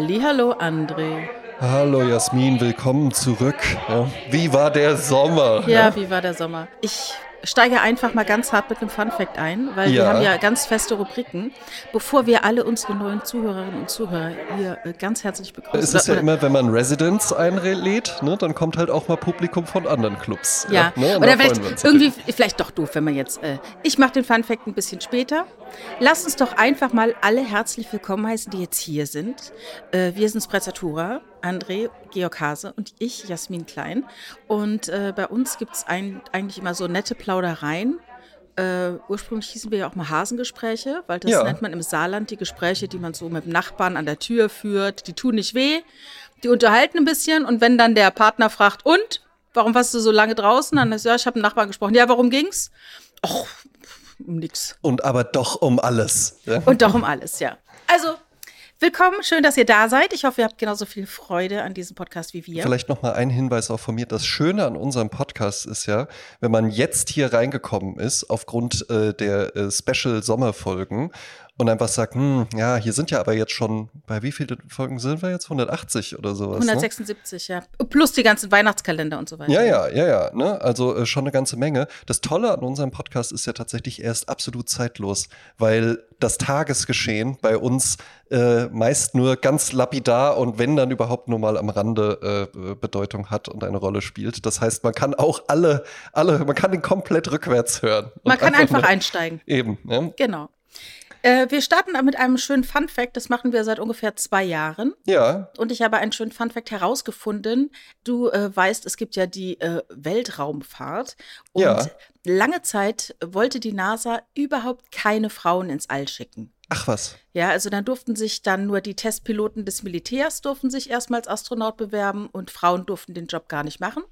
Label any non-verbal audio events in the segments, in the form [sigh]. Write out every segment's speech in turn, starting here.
Hallo André. Hallo Jasmin, willkommen zurück. Ja. Wie war der Sommer? Ja, ja, wie war der Sommer? Ich steige einfach mal ganz hart mit einem Funfact ein, weil ja. wir haben ja ganz feste Rubriken, bevor wir alle unsere neuen Zuhörerinnen und Zuhörer hier äh, ganz herzlich begrüßen. Es ist ja immer, wenn man Residents einlädt, ne, dann kommt halt auch mal Publikum von anderen Clubs. Ja, ja ne, oder vielleicht irgendwie, vielleicht doch doof, wenn man jetzt, äh, ich mache den Funfact ein bisschen später. Lass uns doch einfach mal alle herzlich willkommen heißen, die jetzt hier sind. Äh, wir sind Sprezzatura, André, Georg Hase und ich, Jasmin Klein. Und äh, bei uns gibt es eigentlich immer so nette Plaudereien. Äh, ursprünglich hießen wir ja auch mal Hasengespräche, weil das ja. nennt man im Saarland die Gespräche, die man so mit dem Nachbarn an der Tür führt. Die tun nicht weh, die unterhalten ein bisschen und wenn dann der Partner fragt, und? Warum warst du so lange draußen? Dann ist ja, ich habe mit dem Nachbarn gesprochen. Ja, warum ging's? Och, um nix. Und aber doch um alles. Ja? Und doch um alles, ja. Also, willkommen, schön, dass ihr da seid. Ich hoffe, ihr habt genauso viel Freude an diesem Podcast wie wir. Vielleicht noch mal ein Hinweis auch von mir. Das Schöne an unserem Podcast ist ja, wenn man jetzt hier reingekommen ist, aufgrund äh, der äh, Special-Sommerfolgen und einfach sagt, hm, ja, hier sind ja aber jetzt schon, bei wie vielen Folgen sind wir jetzt? 180 oder sowas? 176, ne? ja. Plus die ganzen Weihnachtskalender und so weiter. Ja, ja, ja, ja. Ne? Also äh, schon eine ganze Menge. Das Tolle an unserem Podcast ist ja tatsächlich, er ist absolut zeitlos, weil das Tagesgeschehen bei uns äh, meist nur ganz lapidar und wenn dann überhaupt nur mal am Rande äh, Bedeutung hat und eine Rolle spielt. Das heißt, man kann auch alle, alle, man kann den komplett rückwärts hören. Man kann einfach, einfach einsteigen. Eben. Ne? Genau. Äh, wir starten mit einem schönen Fun Fact. Das machen wir seit ungefähr zwei Jahren. Ja. Und ich habe einen schönen Fun Fact herausgefunden. Du äh, weißt, es gibt ja die äh, Weltraumfahrt. Und ja. lange Zeit wollte die NASA überhaupt keine Frauen ins All schicken. Ach was. Ja, also dann durften sich dann nur die Testpiloten des Militärs durften sich erstmal als Astronaut bewerben und Frauen durften den Job gar nicht machen.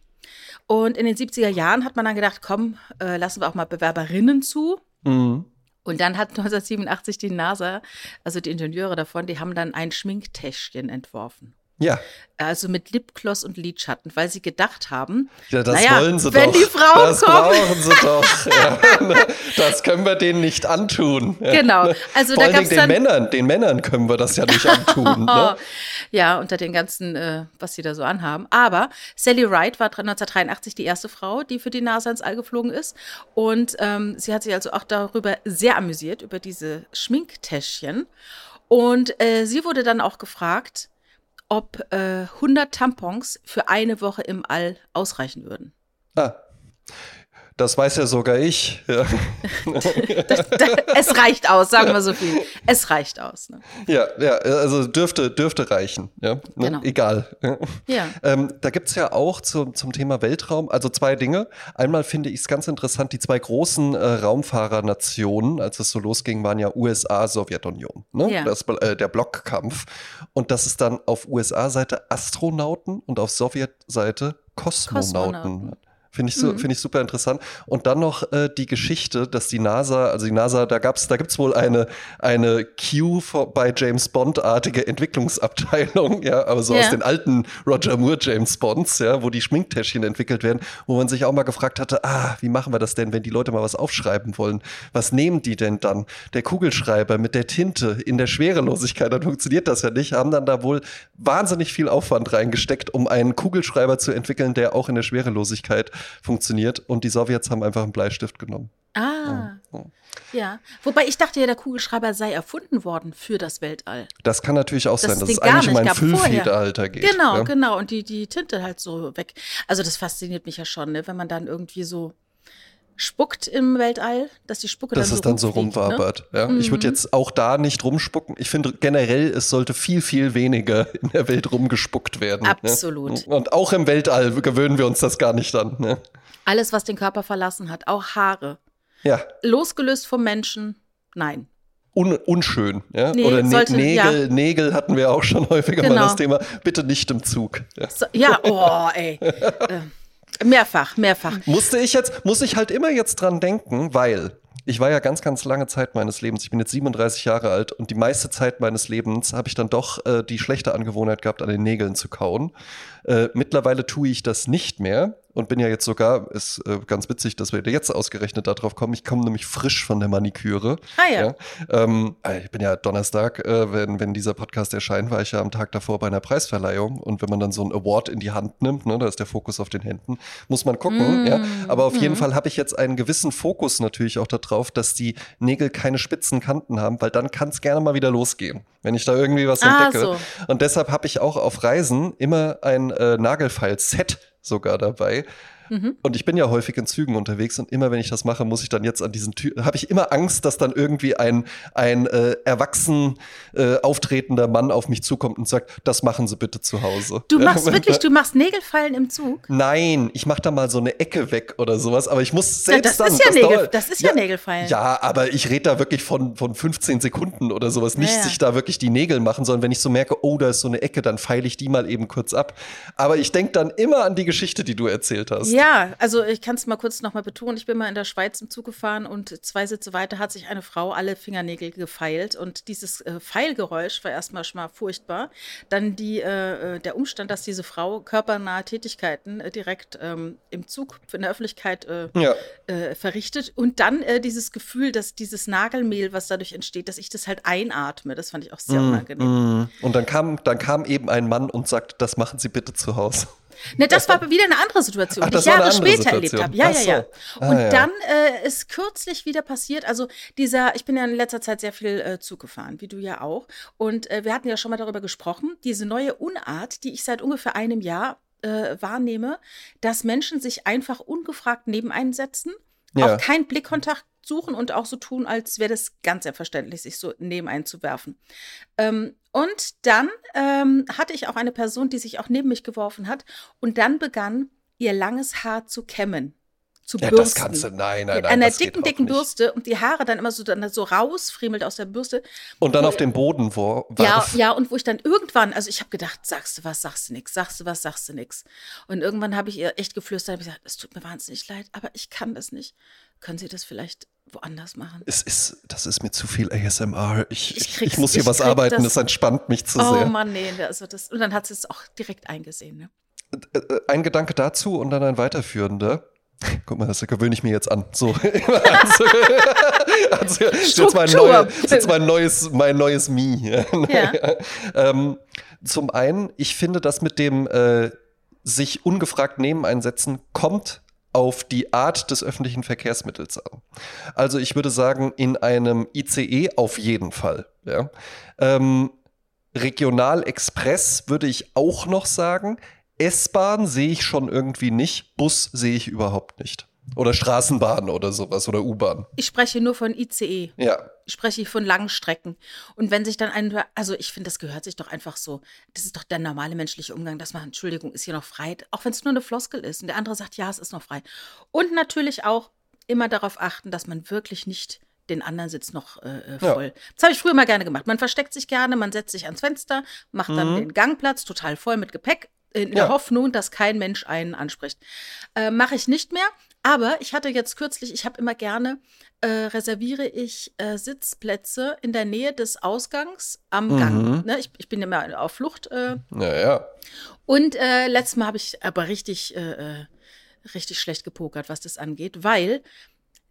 Und in den 70er Jahren hat man dann gedacht, komm, äh, lassen wir auch mal Bewerberinnen zu. Mhm. Und dann hat [laughs] 1987 die NASA, also die Ingenieure davon, die haben dann ein Schminktäschchen entworfen. Ja. Also mit Lipgloss und Lidschatten, weil sie gedacht haben, ja, das naja, wollen sie wenn doch. die Frauen das kommen. brauchen sie doch. [laughs] Ja, ne? das können wir denen nicht antun. Genau. Also Vor da gab's den Männern, den Männern können wir das ja nicht antun. ne? [laughs] Ja, unter den ganzen, äh, was sie da so anhaben. Aber Sally Wright war 1983 die erste Frau, die für die NASA ins All geflogen ist. Und ähm, sie hat sich also auch darüber sehr amüsiert, über diese Schminktäschchen. Und äh, sie wurde dann auch gefragt, ob äh, 100 Tampons für eine Woche im All ausreichen würden. Ah. Das weiß ja sogar ich. Ja. [laughs] das, das, es reicht aus, sagen wir so viel. Es reicht aus. Ne? Ja, ja, also dürfte, dürfte reichen. Ja? Ne? Genau. Egal. Ja. Ähm, da gibt es ja auch zu, zum Thema Weltraum, also zwei Dinge. Einmal finde ich es ganz interessant, die zwei großen äh, Raumfahrernationen, als es so losging, waren ja USA, Sowjetunion. Ne? Ja. Das, äh, der Blockkampf. Und dass es dann auf USA-Seite Astronauten und auf Sowjetseite Kosmonauten. Kosmonauten. Finde ich, so, mhm. find ich super interessant. Und dann noch äh, die Geschichte, dass die NASA, also die NASA, da gab's, da gibt's wohl eine, eine Q bei James Bond-artige Entwicklungsabteilung, [laughs] ja, aber so yeah. aus den alten Roger Moore James Bonds, ja, wo die Schminktäschchen entwickelt werden, wo man sich auch mal gefragt hatte, ah, wie machen wir das denn, wenn die Leute mal was aufschreiben wollen? Was nehmen die denn dann? Der Kugelschreiber mit der Tinte in der Schwerelosigkeit, dann funktioniert das ja nicht, haben dann da wohl wahnsinnig viel Aufwand reingesteckt, um einen Kugelschreiber zu entwickeln, der auch in der Schwerelosigkeit funktioniert. Und die Sowjets haben einfach einen Bleistift genommen. Ah. Ja. ja. Wobei ich dachte ja, der Kugelschreiber sei erfunden worden für das Weltall. Das kann natürlich auch sein, dass es eigentlich um ein Füllfederhalter geht. Genau, ja? genau. Und die, die Tinte halt so weg. Also das fasziniert mich ja schon, ne? wenn man dann irgendwie so spuckt im Weltall, dass die Spucke dass dann so es dann so rumwabert. Ne? Ja, mhm. Ich würde jetzt auch da nicht rumspucken. Ich finde generell, es sollte viel, viel weniger in der Welt rumgespuckt werden. Ne? Absolut. Ne? Und auch im Weltall gewöhnen wir uns das gar nicht an. Ne? Alles, was den Körper verlassen hat, auch Haare. Ja. Losgelöst vom Menschen, nein. Un unschön, ja? Nee, Oder sollte, Nägel, ja. Nägel hatten wir auch schon häufiger genau. mal das Thema. Bitte nicht im Zug. Ja, so, ja oh, ey. [laughs] Mehrfach, mehrfach. Musste ich jetzt, muss ich halt immer jetzt dran denken, weil ich war ja ganz, ganz lange Zeit meines Lebens, ich bin jetzt 37 Jahre alt und die meiste Zeit meines Lebens habe ich dann doch äh, die schlechte Angewohnheit gehabt, an den Nägeln zu kauen. Äh, mittlerweile tue ich das nicht mehr und bin ja jetzt sogar, ist äh, ganz witzig, dass wir jetzt ausgerechnet darauf kommen. Ich komme nämlich frisch von der Maniküre. Ah ja. ja. Ähm, äh, ich bin ja Donnerstag, äh, wenn, wenn dieser Podcast erscheint, war ich ja am Tag davor bei einer Preisverleihung und wenn man dann so ein Award in die Hand nimmt, ne, da ist der Fokus auf den Händen, muss man gucken. Mm. Ja. Aber auf mm. jeden Fall habe ich jetzt einen gewissen Fokus natürlich auch darauf, dass die Nägel keine spitzen Kanten haben, weil dann kann es gerne mal wieder losgehen, wenn ich da irgendwie was ah, entdecke. So. Und deshalb habe ich auch auf Reisen immer ein äh, Nagelfeil-Set sogar dabei. Mhm. Und ich bin ja häufig in Zügen unterwegs und immer wenn ich das mache, muss ich dann jetzt an diesen Tür, habe ich immer Angst, dass dann irgendwie ein, ein äh, erwachsen äh, auftretender Mann auf mich zukommt und sagt, das machen Sie bitte zu Hause. Du machst [laughs] wirklich, du machst Nägelfallen im Zug? Nein, ich mache da mal so eine Ecke weg oder sowas, aber ich muss selbst ja, das dann, ist ja das, Nägel, dauert, das ist ja, ja Nägelfallen. Ja, aber ich rede da wirklich von, von 15 Sekunden oder sowas, nicht ja, sich da wirklich die Nägel machen, sondern wenn ich so merke, oh, da ist so eine Ecke, dann feile ich die mal eben kurz ab. Aber ich denke dann immer an die Geschichte, die du erzählt hast. Ja, also ich kann es mal kurz noch mal betonen. Ich bin mal in der Schweiz im Zug gefahren und zwei Sitze weiter hat sich eine Frau alle Fingernägel gefeilt und dieses äh, Pfeilgeräusch war erstmal schon mal furchtbar. Dann die, äh, äh, der Umstand, dass diese Frau körpernahe Tätigkeiten äh, direkt ähm, im Zug in der Öffentlichkeit äh, ja. Äh, verrichtet und dann dieses Gefühl, dass dieses Nagelmehl, was dadurch entsteht, dass ich das halt einatme. Das fand ich auch sehr mm, unangenehm. Mm. Und dann kam, dann kam eben ein Mann und sagt, das machen Sie bitte zu Hause. Ne, das war wieder eine andere Situation, Ach, die ich Jahre später Situation. erlebt habe. Ja, so. ja, ja. Ah, und ja. dann äh, ist kürzlich wieder passiert, also dieser, ich bin ja in letzter Zeit sehr viel äh, Zug gefahren, wie du ja auch. Und äh, wir hatten ja schon mal darüber gesprochen, diese neue Unart, die ich seit ungefähr einem Jahr äh, wahrnehme, dass Menschen sich einfach ungefragt neben einsetzen, ja. auch kein Blickkontakt suchen und auch so tun, als wäre das ganz selbstverständlich, sich so neben einzuwerfen. Ähm, und dann ähm, hatte ich auch eine Person, die sich auch neben mich geworfen hat und dann begann ihr langes Haar zu kämmen. Zu ja, bürsten. Das kannst du, nein, nein, Mit nein. einer dicken, dicken Bürste und die Haare dann immer so, dann so rausfriemelt aus der Bürste. Und dann wo, auf dem Boden wo, warf. Ja, ja, und wo ich dann irgendwann, also ich habe gedacht, sagst du was, sagst du nichts, sagst du was, sagst du nichts. Und irgendwann habe ich ihr echt geflüstert, habe gesagt, es tut mir wahnsinnig leid, aber ich kann das nicht. Können Sie das vielleicht woanders machen. Es ist, das ist mir zu viel ASMR. Ich, ich, ich muss hier was arbeiten, das, das, entspannt mich zu oh sehr. Oh Mann, nee, also das, und dann hat sie es auch direkt eingesehen. Ne? Äh, äh, ein Gedanke dazu und dann ein weiterführender. Guck mal, das gewöhne ich mir jetzt an. So. [laughs] also, also, jetzt, mein neue, jetzt mein neues, mein neues Me. [laughs] Ja. ähm, zum einen, ich finde das mit dem äh, sich ungefragt neben einsetzen kommt auf die Art des öffentlichen Verkehrsmittels an. Also ich würde sagen, in einem ICE auf jeden Fall. Ja. Ähm, Regionalexpress würde ich auch noch sagen. S-Bahn sehe ich schon irgendwie nicht. Bus sehe ich überhaupt nicht. Oder Straßenbahn oder sowas oder U-Bahn. Ich spreche nur von ICE. Ja. Ich spreche von langen Strecken. Und wenn sich dann ein, also ich finde, das gehört sich doch einfach so. Das ist doch der normale menschliche Umgang, dass man, Entschuldigung, ist hier noch frei, auch wenn es nur eine Floskel ist. Und der andere sagt, ja, es ist noch frei. Und natürlich auch immer darauf achten, dass man wirklich nicht den anderen Sitz noch äh, äh voll. Ja. Das habe ich früher mal gerne gemacht. Man versteckt sich gerne, man setzt sich ans Fenster, macht dann mhm. den Gangplatz total voll mit Gepäck, in ja. der Hoffnung, dass kein Mensch einen anspricht. Äh, Mache ich nicht mehr. Aber ich hatte jetzt kürzlich, ich habe immer gerne, äh, reserviere ich äh, Sitzplätze in der Nähe des Ausgangs am mhm. Gang. Ne? Ich, ich bin immer auf Flucht. Äh. Ja, ja. Und äh, letztes Mal habe ich aber richtig, äh, äh, richtig schlecht gepokert, was das angeht, weil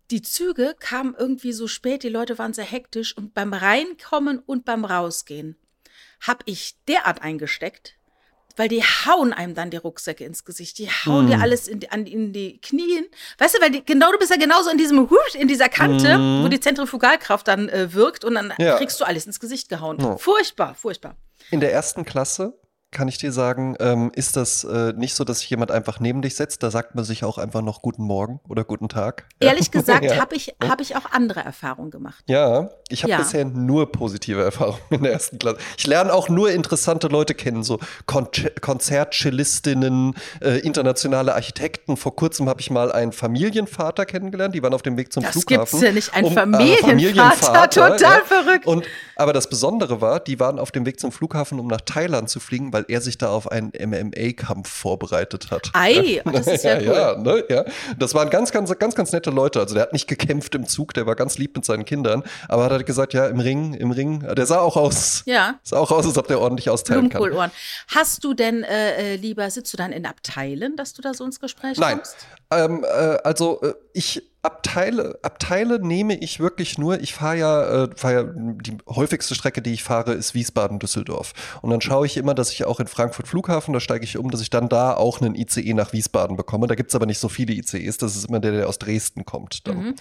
die Züge kamen irgendwie so spät, die Leute waren sehr hektisch und beim Reinkommen und beim Rausgehen habe ich derart eingesteckt, weil die hauen einem dann die Rucksäcke ins Gesicht, die hauen mm. dir alles in die, an, in die Knien. Weißt du, weil die, genau du bist ja genauso in diesem in dieser Kante, mm. wo die Zentrifugalkraft dann äh, wirkt und dann ja. kriegst du alles ins Gesicht gehauen. Oh. Furchtbar, furchtbar. In der ersten Klasse kann ich dir sagen, ähm, ist das äh, nicht so, dass sich jemand einfach neben dich setzt. Da sagt man sich auch einfach noch guten Morgen oder guten Tag. [laughs] Ehrlich gesagt ja. habe ich, hab ich auch andere Erfahrungen gemacht. Ja, ich habe ja. bisher nur positive Erfahrungen in der ersten Klasse. Ich lerne auch nur interessante Leute kennen, so Kon Konzertcellistinnen, äh, internationale Architekten. Vor kurzem habe ich mal einen Familienvater kennengelernt, die waren auf dem Weg zum das Flughafen. Das gibt's ja nicht, ein um, Familienvater, äh, Familienvater, total ja. verrückt. Und Aber das Besondere war, die waren auf dem Weg zum Flughafen, um nach Thailand zu fliegen, weil er sich da auf einen MMA-Kampf vorbereitet hat. Ei, [laughs] das ist ja, cool. ja, ne, ja. Das waren ganz, ganz, ganz, ganz nette Leute. Also der hat nicht gekämpft im Zug, der war ganz lieb mit seinen Kindern, aber hat halt gesagt, ja, im Ring, im Ring. Der sah auch aus. Ja. Sah auch aus, als ob der ordentlich austeilen kann. Hast du denn äh, äh, lieber, sitzt du dann in Abteilen, dass du da so ins Gespräch Nein. kommst? Ähm, äh, also äh, ich Abteile, Abteile nehme ich wirklich nur. Ich fahre ja, äh, fahr ja, die häufigste Strecke, die ich fahre, ist Wiesbaden-Düsseldorf. Und dann schaue ich immer, dass ich auch in Frankfurt Flughafen, da steige ich um, dass ich dann da auch einen ICE nach Wiesbaden bekomme. Da gibt es aber nicht so viele ICEs, das ist immer der, der aus Dresden kommt. Dann. Mhm.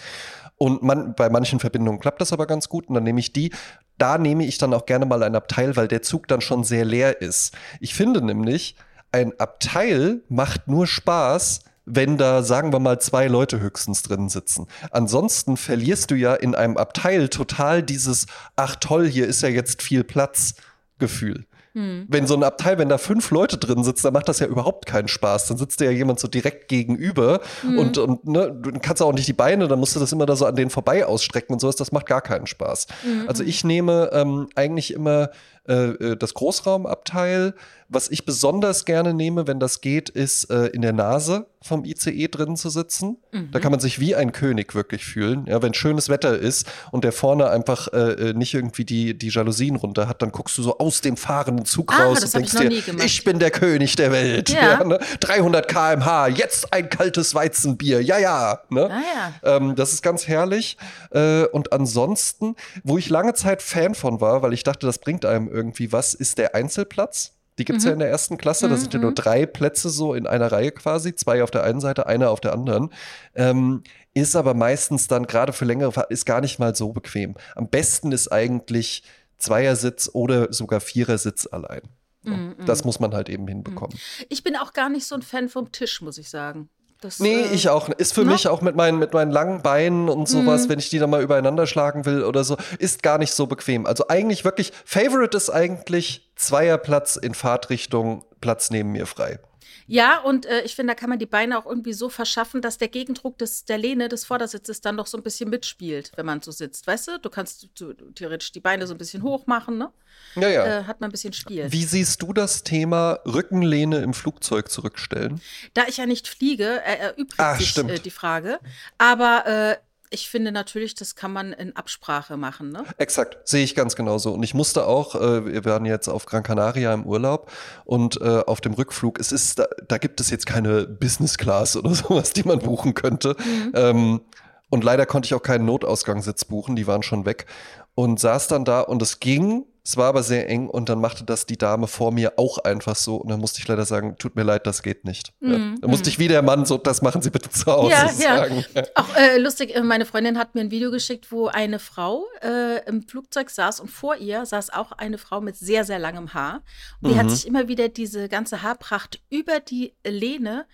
Und man, bei manchen Verbindungen klappt das aber ganz gut und dann nehme ich die. Da nehme ich dann auch gerne mal ein Abteil, weil der Zug dann schon sehr leer ist. Ich finde nämlich, ein Abteil macht nur Spaß, wenn da, sagen wir mal, zwei Leute höchstens drin sitzen. Ansonsten verlierst du ja in einem Abteil total dieses, ach toll, hier ist ja jetzt viel Platz Gefühl. Hm. Wenn so ein Abteil, wenn da fünf Leute drin sitzen, dann macht das ja überhaupt keinen Spaß. Dann sitzt dir ja jemand so direkt gegenüber hm. und, und ne, du kannst auch nicht die Beine, dann musst du das immer da so an denen vorbei ausstrecken und sowas. Das macht gar keinen Spaß. Hm. Also ich nehme ähm, eigentlich immer äh, äh, das Großraumabteil. Was ich besonders gerne nehme, wenn das geht, ist äh, in der Nase vom ICE drin zu sitzen. Mhm. Da kann man sich wie ein König wirklich fühlen. Ja, wenn schönes Wetter ist und der vorne einfach äh, äh nicht irgendwie die, die Jalousien runter hat, dann guckst du so aus dem fahrenden Zug ah, raus und denkst ich dir, ich bin der König der Welt. Ja. Ja, ne? 300 km/h, jetzt ein kaltes Weizenbier. Ja, ja. Ne? Ah, ja. Ähm, das ist ganz herrlich. Äh, und ansonsten, wo ich lange Zeit Fan von war, weil ich dachte, das bringt einem irgendwie was, ist der Einzelplatz. Die gibt es mhm. ja in der ersten Klasse. Da sind ja nur mhm. drei Plätze so in einer Reihe quasi. Zwei auf der einen Seite, einer auf der anderen. Ähm, ist aber meistens dann gerade für längere Fahrt, ist gar nicht mal so bequem. Am besten ist eigentlich Zweiersitz oder sogar Vierersitz allein. Mhm, das muss man halt eben hinbekommen. Ich bin auch gar nicht so ein Fan vom Tisch, muss ich sagen. Das, nee, äh, ich auch. Ist für no? mich auch mit meinen, mit meinen langen Beinen und sowas, mm. wenn ich die dann mal übereinander schlagen will oder so, ist gar nicht so bequem. Also eigentlich wirklich, Favorite ist eigentlich Zweierplatz in Fahrtrichtung, Platz neben mir frei. Ja, und äh, ich finde, da kann man die Beine auch irgendwie so verschaffen, dass der Gegendruck des, der Lehne des Vordersitzes dann noch so ein bisschen mitspielt, wenn man so sitzt. Weißt du, du kannst du, theoretisch die Beine so ein bisschen hoch machen, ne? Ja, ja. Äh, hat man ein bisschen Spiel. Wie siehst du das Thema Rückenlehne im Flugzeug zurückstellen? Da ich ja nicht fliege, äh, erübrigt ah, sich äh, die Frage. Aber äh, ich finde natürlich, das kann man in Absprache machen, ne? Exakt, sehe ich ganz genauso. Und ich musste auch, äh, wir waren jetzt auf Gran Canaria im Urlaub und äh, auf dem Rückflug, es ist, da, da, gibt es jetzt keine Business Class oder [laughs] sowas, die man buchen könnte. Mhm. Ähm, und leider konnte ich auch keinen Notausgangssitz buchen, die waren schon weg. Und saß dann da und es ging, es war aber sehr eng und dann machte das die Dame vor mir auch einfach so. Und dann musste ich leider sagen, tut mir leid, das geht nicht. Mm, ja. Dann musste ich wie der Mann so, das machen Sie bitte zu Hause ja, sagen. Ja. Auch äh, lustig, äh, meine Freundin hat mir ein Video geschickt, wo eine Frau äh, im Flugzeug saß und vor ihr saß auch eine Frau mit sehr, sehr langem Haar. Und die mhm. hat sich immer wieder diese ganze Haarpracht über die Lehne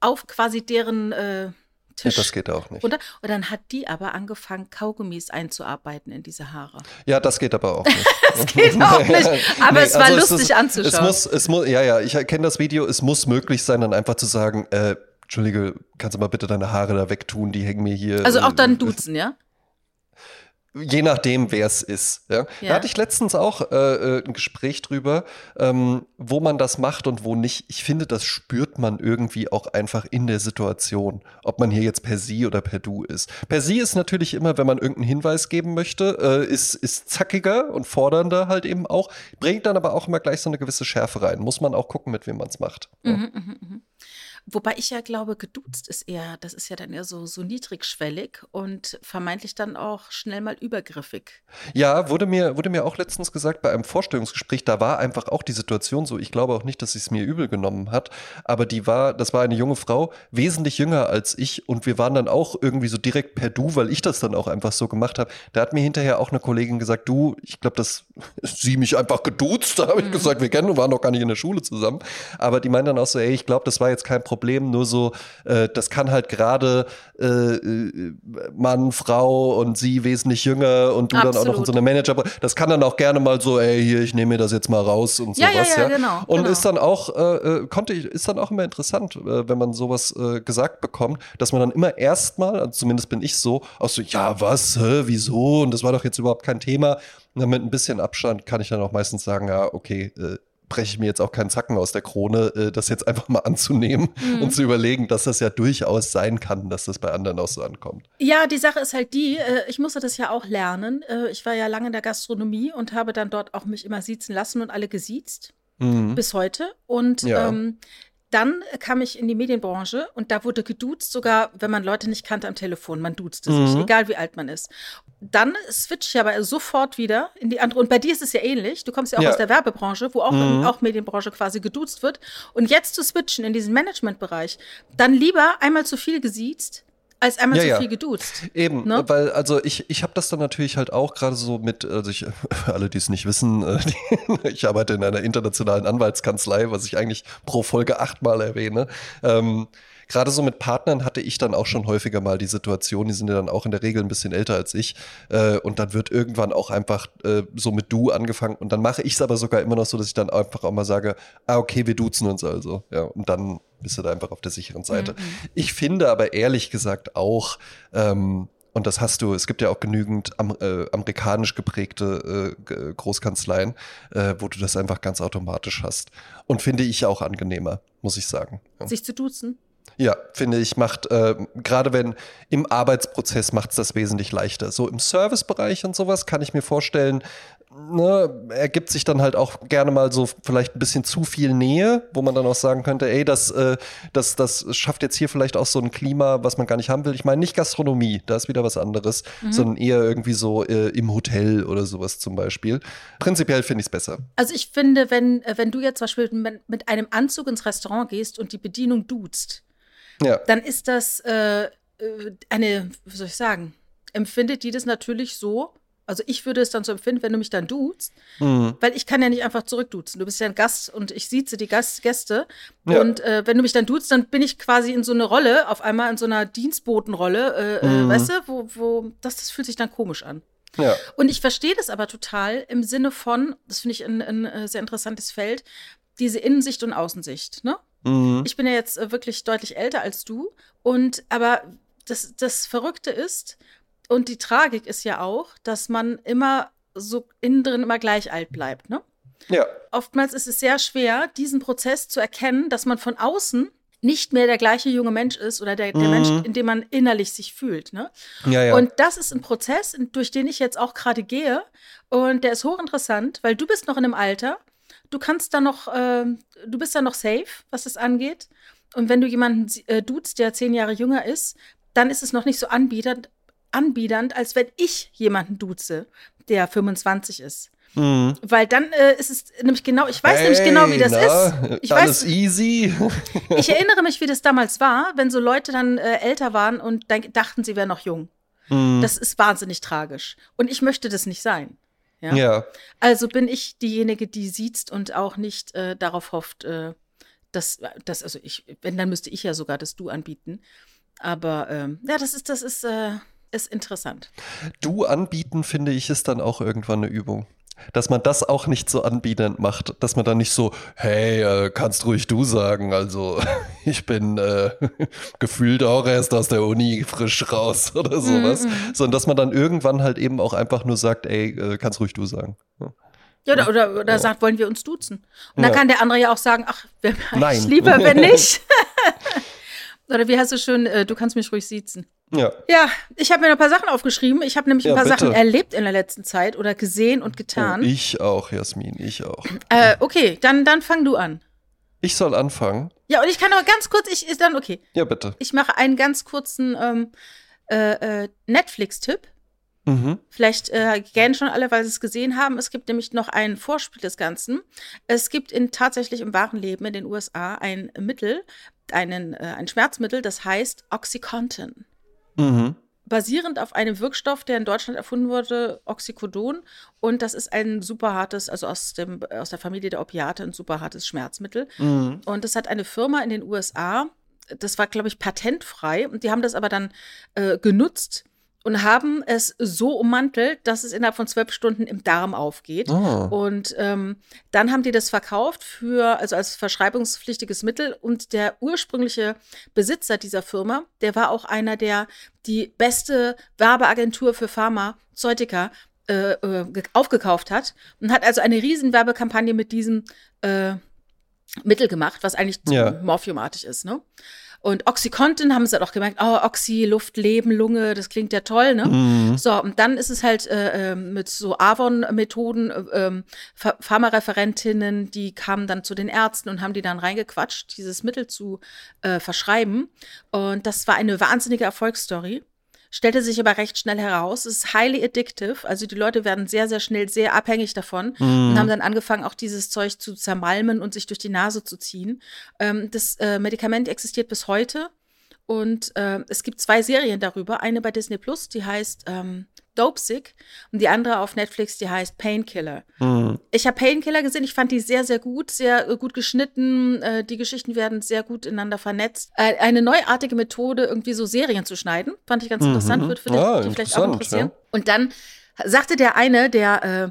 auf quasi deren äh, Tisch. Ja, das geht auch nicht. Runter. Und dann hat die aber angefangen, Kaugummis einzuarbeiten in diese Haare. Ja, das geht aber auch nicht. [laughs] das geht auch [laughs] nicht. Aber nee, es war also lustig es ist, anzuschauen. Es muss, es muss, ja, ja, ich kenne das Video. Es muss möglich sein, dann einfach zu sagen, äh, Entschuldige, kannst du mal bitte deine Haare da wegtun? Die hängen mir hier. Also auch dann duzen, ja? Je nachdem, wer es ist. Ja? ja? Da hatte ich letztens auch äh, äh, ein Gespräch drüber, ähm, wo man das macht und wo nicht. Ich finde, das spürt man irgendwie auch einfach in der Situation, ob man hier jetzt per Sie oder per Du ist. Per Sie ist natürlich immer, wenn man irgendeinen Hinweis geben möchte, äh, ist, ist zackiger und fordernder halt eben auch, bringt dann aber auch immer gleich so eine gewisse Schärfe rein. Muss man auch gucken, mit wem man es macht. Mhm, ja. mh, mh. Wobei ich ja glaube, geduzt ist eher, das ist ja dann eher so, so niedrigschwellig und vermeintlich dann auch schnell mal übergriffig. Ja, wurde mir, wurde mir auch letztens gesagt bei einem Vorstellungsgespräch, da war einfach auch die Situation so, ich glaube auch nicht, dass sie es mir übel genommen hat, aber die war, das war eine junge Frau, wesentlich jünger als ich und wir waren dann auch irgendwie so direkt per Du, weil ich das dann auch einfach so gemacht habe. Da hat mir hinterher auch eine Kollegin gesagt, du, ich glaube, dass [laughs] sie mich einfach geduzt, da [laughs] habe ich mhm. gesagt, wir kennen, wir waren noch gar nicht in der Schule zusammen, aber die meinen dann auch so, ey, ich glaube, das war jetzt kein Problem Problem. Nur so, äh, das kann halt gerade äh, äh, Mann, Frau und sie wesentlich jünger und du Absolut. dann auch noch in so eine Manager. Das kann dann auch gerne mal so, ey, hier, ich nehme mir das jetzt mal raus und ja, sowas. Ja, ja, ja, genau. Und genau. ist dann auch, äh, äh, konnte ich, ist dann auch immer interessant, äh, wenn man sowas gesagt bekommt, dass man dann immer erstmal, also zumindest bin ich so, auch so, ja, was, hä, wieso? Und das war doch jetzt überhaupt kein Thema. Und dann mit ein bisschen Abstand kann ich dann auch meistens sagen, ja, okay, äh, breche ich mir jetzt auch keinen Zacken aus der Krone, äh, das jetzt einfach mal anzunehmen mhm. und zu überlegen, dass das ja durchaus sein kann, dass das bei anderen auch so ankommt. Ja, die Sache ist halt die, äh, ich musste das ja auch lernen. Äh, ich war ja lange in der Gastronomie und habe dann dort auch mich immer siezen lassen und alle gesiezt. Mhm. Bis heute. Und ja. ähm, dann kam ich in die Medienbranche und da wurde geduzt, sogar wenn man Leute nicht kannte am Telefon. Man duzte mhm. sich, egal wie alt man ist. Dann switch ich aber sofort wieder in die andere. Und bei dir ist es ja ähnlich. Du kommst ja auch ja. aus der Werbebranche, wo auch, mhm. auch Medienbranche quasi geduzt wird. Und jetzt zu switchen in diesen Managementbereich, dann lieber einmal zu viel gesiezt, als einmal ja, zu viel geduzt. Eben, ne? weil also ich, ich habe das dann natürlich halt auch gerade so mit, also ich, für [laughs] alle, die es nicht wissen, äh, [laughs] die, ich arbeite in einer internationalen Anwaltskanzlei, was ich eigentlich pro Folge achtmal erwähne. Ähm, gerade so mit Partnern hatte ich dann auch schon häufiger mal die Situation, die sind ja dann auch in der Regel ein bisschen älter als ich. Äh, und dann wird irgendwann auch einfach äh, so mit du angefangen. Und dann mache ich es aber sogar immer noch so, dass ich dann einfach auch mal sage, ah, okay, wir duzen uns also. Ja, und dann bist du da einfach auf der sicheren Seite. Mhm. Ich finde aber ehrlich gesagt auch, ähm, und das hast du, es gibt ja auch genügend am, äh, amerikanisch geprägte äh, Großkanzleien, äh, wo du das einfach ganz automatisch hast. Und finde ich auch angenehmer, muss ich sagen. Ja. Sich zu duzen? Ja, finde ich, macht, äh, gerade wenn im Arbeitsprozess macht es das wesentlich leichter. So im Servicebereich und sowas kann ich mir vorstellen, ne, ergibt sich dann halt auch gerne mal so vielleicht ein bisschen zu viel Nähe, wo man dann auch sagen könnte, ey, das, äh, das, das schafft jetzt hier vielleicht auch so ein Klima, was man gar nicht haben will. Ich meine nicht Gastronomie, da ist wieder was anderes, mhm. sondern eher irgendwie so äh, im Hotel oder sowas zum Beispiel. Prinzipiell finde ich es besser. Also ich finde, wenn, äh, wenn du jetzt zum Beispiel mit einem Anzug ins Restaurant gehst und die Bedienung duzt, ja. dann ist das äh, äh, eine, wie soll ich sagen, empfindet die das natürlich so, also ich würde es dann so empfinden, wenn du mich dann duzt, mhm. weil ich kann ja nicht einfach zurückduzen. Du bist ja ein Gast und ich sieze die Gast Gäste. Ja. Und äh, wenn du mich dann duzt, dann bin ich quasi in so eine Rolle, auf einmal in so einer Dienstbotenrolle, äh, äh mhm. äh, weißt du, wo, wo das, das fühlt sich dann komisch an. Ja. Und ich verstehe das aber total im Sinne von, das finde ich ein, ein, äh, sehr interessantes Feld, diese Innensicht und Außensicht. Ne? Mhm. Ich bin ja jetzt äh, wirklich deutlich älter als du. Und aber das, das Verrückte ist, und die Tragik ist ja auch, dass man immer so innen drin immer gleich alt bleibt, ne? Ja. Oftmals ist es sehr schwer, diesen Prozess zu erkennen, dass man von außen nicht mehr der gleiche junge Mensch ist oder der, der mhm. Mensch, in dem man innerlich sich fühlt. Ne? Ja, ja. Und das ist ein Prozess, durch den ich jetzt auch gerade gehe. Und der ist hochinteressant, weil du bist noch in einem Alter, du kannst da noch, äh, du bist da noch safe, was das angeht. Und wenn du jemanden äh, duzt, der zehn Jahre jünger ist, dann ist es noch nicht so anbietend, anbiedernd, als wenn ich jemanden duze, der 25 ist. Mhm. Weil dann äh, ist es nämlich genau, ich weiß hey, nämlich genau, wie das na, ist. Ich alles weiß, easy. [laughs] ich erinnere mich, wie das damals war, wenn so Leute dann äh, älter waren und dachten, sie wären noch jung. Mhm. Das ist wahnsinnig tragisch. Und ich möchte das nicht sein. Ja? ja. Also bin ich diejenige, die sieht und auch nicht äh, darauf hofft, äh, dass, dass, also ich, wenn, dann müsste ich ja sogar das Du anbieten. Aber ähm, ja, das ist, das ist, äh, ist interessant. Du anbieten, finde ich, ist dann auch irgendwann eine Übung. Dass man das auch nicht so anbietend macht, dass man dann nicht so, hey, äh, kannst ruhig du sagen, also [laughs] ich bin äh, [laughs] gefühlt auch erst aus der Uni frisch raus [laughs] oder sowas, mm sondern dass man dann irgendwann halt eben auch einfach nur sagt, ey, äh, kannst ruhig du sagen. Ja. Ja, oder, oder, oder ja. sagt, wollen wir uns duzen? Und dann ja. kann der andere ja auch sagen, ach, wäre mir lieber, wenn nicht. oder wie heißt du schön, äh, du kannst mich ruhig siezen. Ja. Ja, ich habe mir noch ein paar Sachen aufgeschrieben. Ich habe nämlich ja, ein paar bitte. Sachen erlebt in der letzten Zeit oder gesehen und getan. Oh, ich auch, Jasmin, ich auch. Äh, okay, dann, dann fang du an. Ich soll anfangen. Ja, und ich kann aber ganz kurz, ich ist dann okay. Ja, bitte. Ich mache einen ganz kurzen ähm, äh, äh, Netflix-Tipp. Mhm. Vielleicht äh, gern schon alle, weil sie es gesehen haben. Es gibt nämlich noch ein Vorspiel des Ganzen. Es gibt in, tatsächlich im wahren Leben in den USA ein Mittel, einen, äh, ein Schmerzmittel, das heißt Oxycontin. Mhm. Basierend auf einem Wirkstoff, der in Deutschland erfunden wurde, Oxycodon. Und das ist ein super hartes, also aus, dem, aus der Familie der Opiate, ein super hartes Schmerzmittel. Mhm. Und das hat eine Firma in den USA das war, glaube ich, patentfrei. Und die haben das aber dann äh, genutzt und haben es so ummantelt, dass es innerhalb von zwölf Stunden im Darm aufgeht. Oh. Und ähm, dann haben die das verkauft für, also als verschreibungspflichtiges Mittel. Und der ursprüngliche Besitzer dieser Firma, der war auch einer, der die beste Werbeagentur für Pharmazeutika äh, äh, aufgekauft hat und hat also eine riesen Werbekampagne mit diesem äh, Mittel gemacht, was eigentlich ja. morphiumartig ist. Ne? Und Oxycontin haben sie halt auch gemerkt, oh, Oxy, Luft, Leben, Lunge, das klingt ja toll, ne? Mhm. So, und dann ist es halt äh, ähm, mit so Avon-Methoden, äh, ähm, Pharmareferentinnen, die kamen dann zu den Ärzten und haben die dann reingequatscht, dieses Mittel zu äh, verschreiben. Und das war eine wahnsinnige Erfolgsstory stellte sich aber recht schnell heraus, es ist highly addictive, also die Leute werden sehr, sehr schnell sehr abhängig davon mm. und haben dann angefangen, auch dieses Zeug zu zermalmen und sich durch die Nase zu ziehen. Ähm, das äh, Medikament existiert bis heute und äh, es gibt zwei Serien darüber, eine bei Disney Plus, die heißt ähm, Dopesick und die andere auf Netflix, die heißt Painkiller. Mhm. Ich habe Painkiller gesehen, ich fand die sehr, sehr gut, sehr äh, gut geschnitten. Äh, die Geschichten werden sehr gut ineinander vernetzt. Äh, eine neuartige Methode, irgendwie so Serien zu schneiden, fand ich ganz mhm. interessant, wird für dich, ja, vielleicht auch interessieren. Ja. Und dann sagte der eine, der, äh,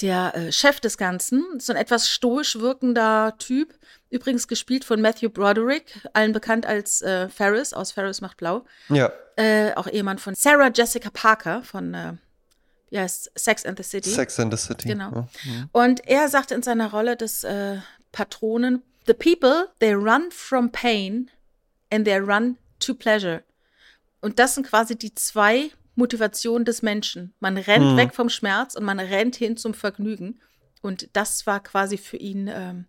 der äh, Chef des Ganzen, so ein etwas stoisch wirkender Typ, Übrigens gespielt von Matthew Broderick, allen bekannt als äh, Ferris aus Ferris macht blau. Ja. Äh, auch Ehemann von Sarah Jessica Parker von äh, heißt Sex and the City. Sex and the City. Genau. Ja. Und er sagte in seiner Rolle des äh, Patronen, The people, they run from pain and they run to pleasure. Und das sind quasi die zwei Motivationen des Menschen. Man rennt hm. weg vom Schmerz und man rennt hin zum Vergnügen. Und das war quasi für ihn ähm,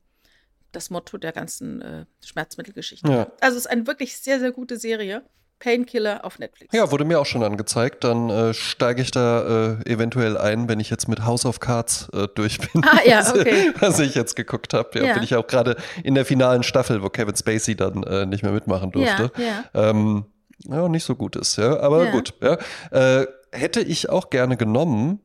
das Motto der ganzen äh, Schmerzmittelgeschichte. Ja. Also es ist eine wirklich sehr, sehr gute Serie. Painkiller auf Netflix. Ja, wurde mir auch schon angezeigt. Dann äh, steige ich da äh, eventuell ein, wenn ich jetzt mit House of Cards äh, durch bin. Ah, ja, [laughs] okay. was ich jetzt geguckt habe. Ja, ja. Bin ich auch gerade in der finalen Staffel, wo Kevin Spacey dann äh, nicht mehr mitmachen durfte. Ja, ja. Ähm, ja, nicht so gut ist, ja. Aber ja. gut, ja. Äh, hätte ich auch gerne genommen,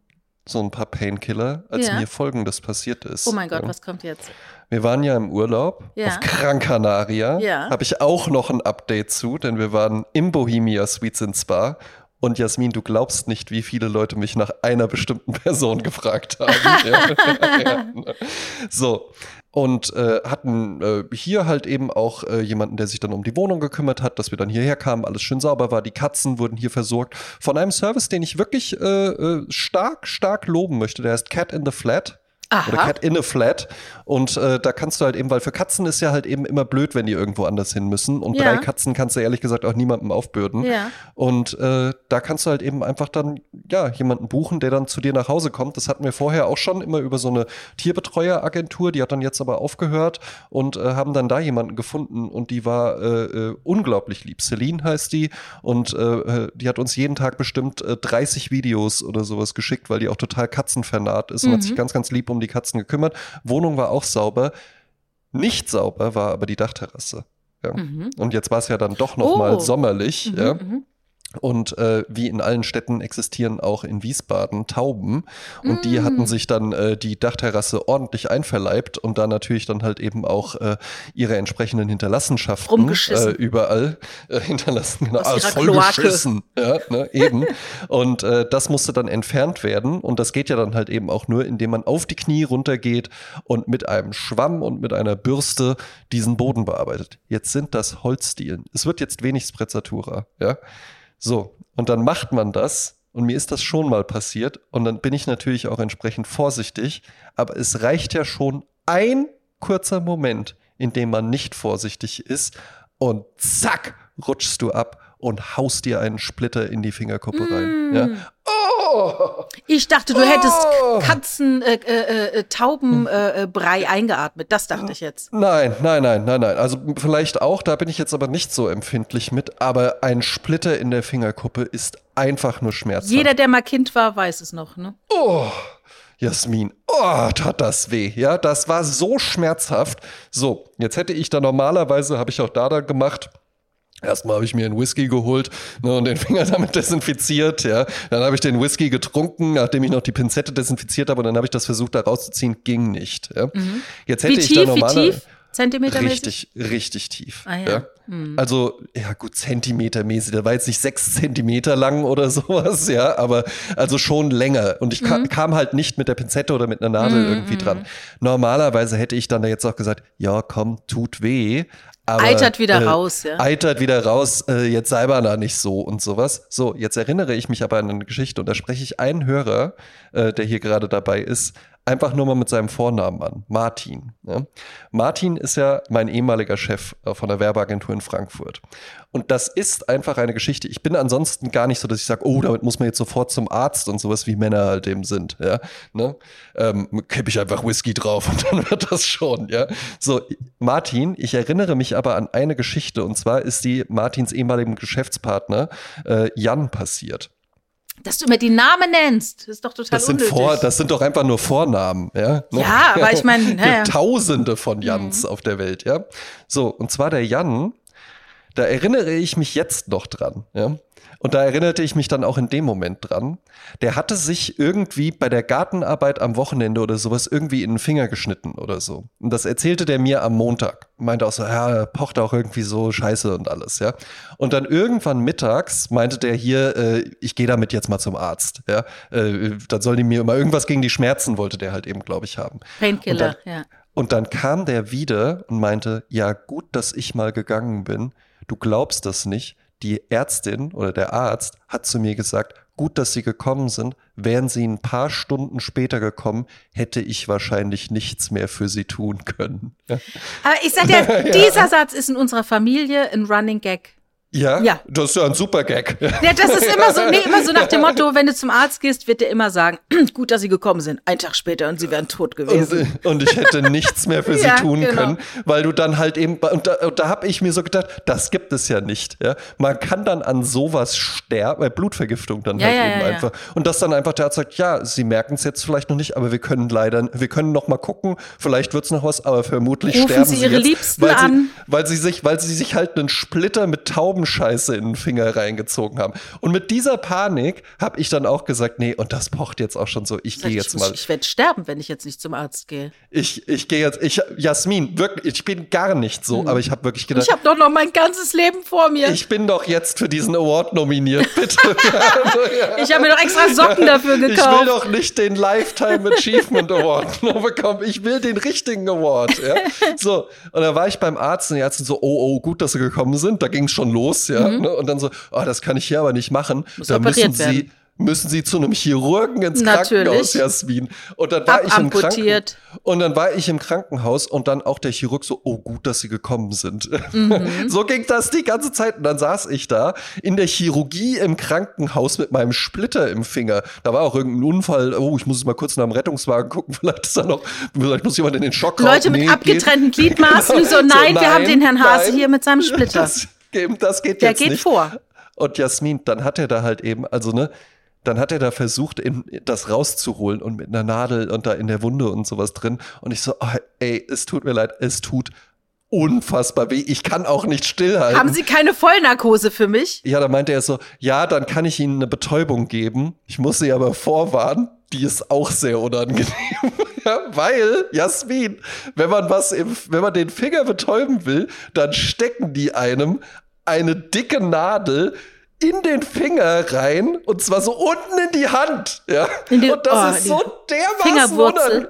so ein paar Painkiller, als mir folgendes passiert ist. Oh mein Gott, was kommt jetzt? Wir waren ja im Urlaub ja. auf Gran Canaria. Ja. Habe ich auch noch ein Update zu, denn wir waren im Bohemia Sweets in Spa. Und Jasmin, du glaubst nicht, wie viele Leute mich nach einer bestimmten [laughs] Person gefragt haben. [laughs] [laughs] ja. So. Und äh, hatten äh, hier halt eben auch äh, jemanden, der sich dann um die Wohnung gekümmert hat, dass wir dann hierher kamen, alles schön sauber war. Die Katzen wurden hier versorgt von einem Service, den ich wirklich äh, äh, stark, stark loben möchte. Der heißt Cat in the Flat. Aha. Oder Cat in a Flat. Und äh, da kannst du halt eben, weil für Katzen ist ja halt eben immer blöd, wenn die irgendwo anders hin müssen. Und ja. drei Katzen kannst du ehrlich gesagt auch niemandem aufbürden. Ja. Und äh, da kannst du halt eben einfach dann, ja, jemanden buchen, der dann zu dir nach Hause kommt. Das hatten wir vorher auch schon immer über so eine Tierbetreueragentur. Die hat dann jetzt aber aufgehört und äh, haben dann da jemanden gefunden. Und die war äh, äh, unglaublich lieb. Celine heißt die. Und äh, die hat uns jeden Tag bestimmt 30 Videos oder sowas geschickt, weil die auch total katzenvernarrt ist mhm. und hat sich mhm. ganz, ganz lieb um um die Katzen gekümmert. Wohnung war auch sauber. Nicht sauber war aber die Dachterrasse. Ja. Mhm. Und jetzt war es ja dann doch noch oh. mal sommerlich. Mhm, ja. Mhm. Und äh, wie in allen Städten existieren auch in Wiesbaden Tauben. Und mm. die hatten mm. sich dann äh, die Dachterrasse ordentlich einverleibt und da natürlich dann halt eben auch äh, ihre entsprechenden Hinterlassenschaften äh, überall äh, hinterlassen. Genau, alles voll Kloake. geschissen. Ja, ne, eben. und äh, das musste dann entfernt werden. Und das geht ja dann halt eben auch nur, indem man auf die Knie runtergeht und mit einem Schwamm und mit einer Bürste diesen Boden bearbeitet. Jetzt sind das Holzdielen. Es wird jetzt wenig Sprezzatura, ja. So, und dann macht man das. Und mir ist das schon mal passiert. Und dann bin ich natürlich auch entsprechend vorsichtig. Aber es reicht ja schon ein kurzer Moment, in dem man nicht vorsichtig ist. Und zack, rutschst du ab und haust dir einen Splitter in die Fingerkuppe mm. rein. Ja? Oh! Ich dachte, du oh! hättest Katzen, äh, äh, äh Taubenbrei äh, eingeatmet. Das dachte ich jetzt. Nein, nein, nein, nein, nein. Also vielleicht auch, da bin ich jetzt aber nicht so empfindlich mit. Aber ein Splitter in der Fingerkuppe ist einfach nur schmerzhaft. Jeder, der mal Kind war, weiß es noch, ne? Oh! Jasmin, oh, tat das weh. Ja, das war so schmerzhaft. So, jetzt hätte ich da normalerweise, habe ich auch da da gemacht, Erstmal habe ich mir einen Whisky geholt ne, und den Finger [laughs] damit desinfiziert. Ja. Dann habe ich den Whisky getrunken, nachdem ich noch die Pinzette desinfiziert habe. Und dann habe ich das versucht, da rauszuziehen. Ging nicht. Ja. Mhm. Jetzt hätte wie ich tief, da normale, wie tief? Zentimeter Richtig, richtig tief. Ah, ja. ja. Mhm. Also, ja gut, Zentimetermäßig, der war jetzt nicht sechs Zentimeter lang oder [laughs] sowas, ja, aber also schon länger. Und ich mhm. kam, kam halt nicht mit der Pinzette oder mit einer Nadel mhm. irgendwie dran. Normalerweise hätte ich dann da jetzt auch gesagt, ja komm, tut weh. Aber, eitert wieder äh, raus, ja. Eitert wieder raus, äh, jetzt sei mal da nicht so und sowas. So, jetzt erinnere ich mich aber an eine Geschichte und da spreche ich einen Hörer, äh, der hier gerade dabei ist, einfach nur mal mit seinem Vornamen an. Martin. Ja. Martin ist ja mein ehemaliger Chef äh, von der Werbeagentur in Frankfurt. Und das ist einfach eine Geschichte. Ich bin ansonsten gar nicht so, dass ich sage, oh, damit muss man jetzt sofort zum Arzt und sowas, wie Männer halt eben sind. Ja. Ne? Ähm, kipp ich einfach Whisky drauf und [laughs] dann wird das schon. Ja. So, Martin, ich erinnere mich aber an eine Geschichte und zwar ist die Martins ehemaligen Geschäftspartner äh, Jan passiert. Dass du immer die Namen nennst, ist doch total das sind unnötig. Vor, das sind doch einfach nur Vornamen, ja? Ja, aber ich meine, naja. [laughs] Tausende von Jans mhm. auf der Welt, ja. So, und zwar der Jan, da erinnere ich mich jetzt noch dran, ja. Und da erinnerte ich mich dann auch in dem Moment dran. Der hatte sich irgendwie bei der Gartenarbeit am Wochenende oder sowas irgendwie in den Finger geschnitten oder so. Und das erzählte der mir am Montag. Meinte auch so, ja, er pocht auch irgendwie so scheiße und alles, ja. Und dann irgendwann mittags meinte der hier, äh, ich gehe damit jetzt mal zum Arzt, ja. Äh, dann soll die mir mal irgendwas gegen die Schmerzen wollte der halt eben, glaube ich, haben. Painkiller, ja. Und dann kam der wieder und meinte, ja, gut, dass ich mal gegangen bin. Du glaubst das nicht die Ärztin oder der Arzt hat zu mir gesagt, gut, dass Sie gekommen sind. Wären Sie ein paar Stunden später gekommen, hätte ich wahrscheinlich nichts mehr für Sie tun können. Aber ich sag [laughs] dir, dieser Satz ist in unserer Familie ein Running Gag. Ja? ja, das ist ja ein super Gag. Ja, das ist immer so, nee, immer so nach dem Motto, wenn du zum Arzt gehst, wird der immer sagen, [clears throat] gut, dass sie gekommen sind, ein Tag später und sie wären tot gewesen. Und, und ich hätte nichts mehr für [laughs] sie ja, tun genau. können, weil du dann halt eben, und da, und da habe ich mir so gedacht, das gibt es ja nicht. Ja? Man kann dann an sowas sterben, bei Blutvergiftung dann ja, halt eben einfach. Und dass dann einfach der Arzt sagt, ja, sie merken es jetzt vielleicht noch nicht, aber wir können leider, wir können noch mal gucken, vielleicht wird es noch was, aber vermutlich Rufen sterben sie ihre jetzt, Liebsten weil an. Sie, weil sie sich, weil sie sich halt einen Splitter mit Tauben Scheiße in den Finger reingezogen haben. Und mit dieser Panik habe ich dann auch gesagt, nee, und das pocht jetzt auch schon so, ich gehe jetzt ich, mal. Ich werde sterben, wenn ich jetzt nicht zum Arzt gehe. Ich, ich gehe jetzt, ich, Jasmin, wirklich, ich bin gar nicht so, hm. aber ich habe wirklich gedacht. Ich habe doch noch mein ganzes Leben vor mir. Ich bin doch jetzt für diesen Award nominiert, bitte. [laughs] Ich habe mir doch extra Socken dafür gekauft. Ich will doch nicht den Lifetime Achievement Award [laughs] nur bekommen. Ich will den richtigen Award. Ja? So, und da war ich beim Arzt und die Ärzte so, oh, oh, gut, dass sie gekommen sind. Da ging es schon los, ja. Mhm. Ne? Und dann so, oh, das kann ich hier aber nicht machen. Muss da müssen Sie werden. müssen Sie zu einem Chirurgen ins Natürlich. Krankenhaus, Jasmin. Und dann war ich im Krankenhaus. Und dann war ich im Krankenhaus und dann auch der Chirurg so, oh gut, dass Sie gekommen sind. Mhm. [laughs] so ging das die ganze Zeit. Und dann saß ich da in der Chirurgie im Krankenhaus mit meinem Splitter im Finger. Da war auch irgendein Unfall. Oh, ich muss mal kurz nach dem Rettungswagen gucken. [laughs] Vielleicht ist da noch, vielleicht muss jemand in den Schock Leute nee, mit abgetrennten [laughs] Gliedmaßen. Genau. So, nein, so, nein, wir haben den Herrn Hase nein, hier mit seinem Splitter. Das, das geht der jetzt geht nicht. vor. Und Jasmin, dann hat er da halt eben, also ne, dann hat er da versucht, in, das rauszuholen und mit einer Nadel und da in der Wunde und sowas drin. Und ich so, oh, ey, es tut mir leid, es tut unfassbar weh. Ich kann auch nicht stillhalten. Haben Sie keine Vollnarkose für mich? Ja, da meinte er so, ja, dann kann ich Ihnen eine Betäubung geben. Ich muss Sie aber vorwarnen, die ist auch sehr unangenehm. [laughs] ja, weil, Jasmin, wenn man was im, wenn man den Finger betäuben will, dann stecken die einem eine dicke Nadel in den Finger rein und zwar so unten in die Hand. Ja. Die, und das oh, ist so dermaßen unangenehm.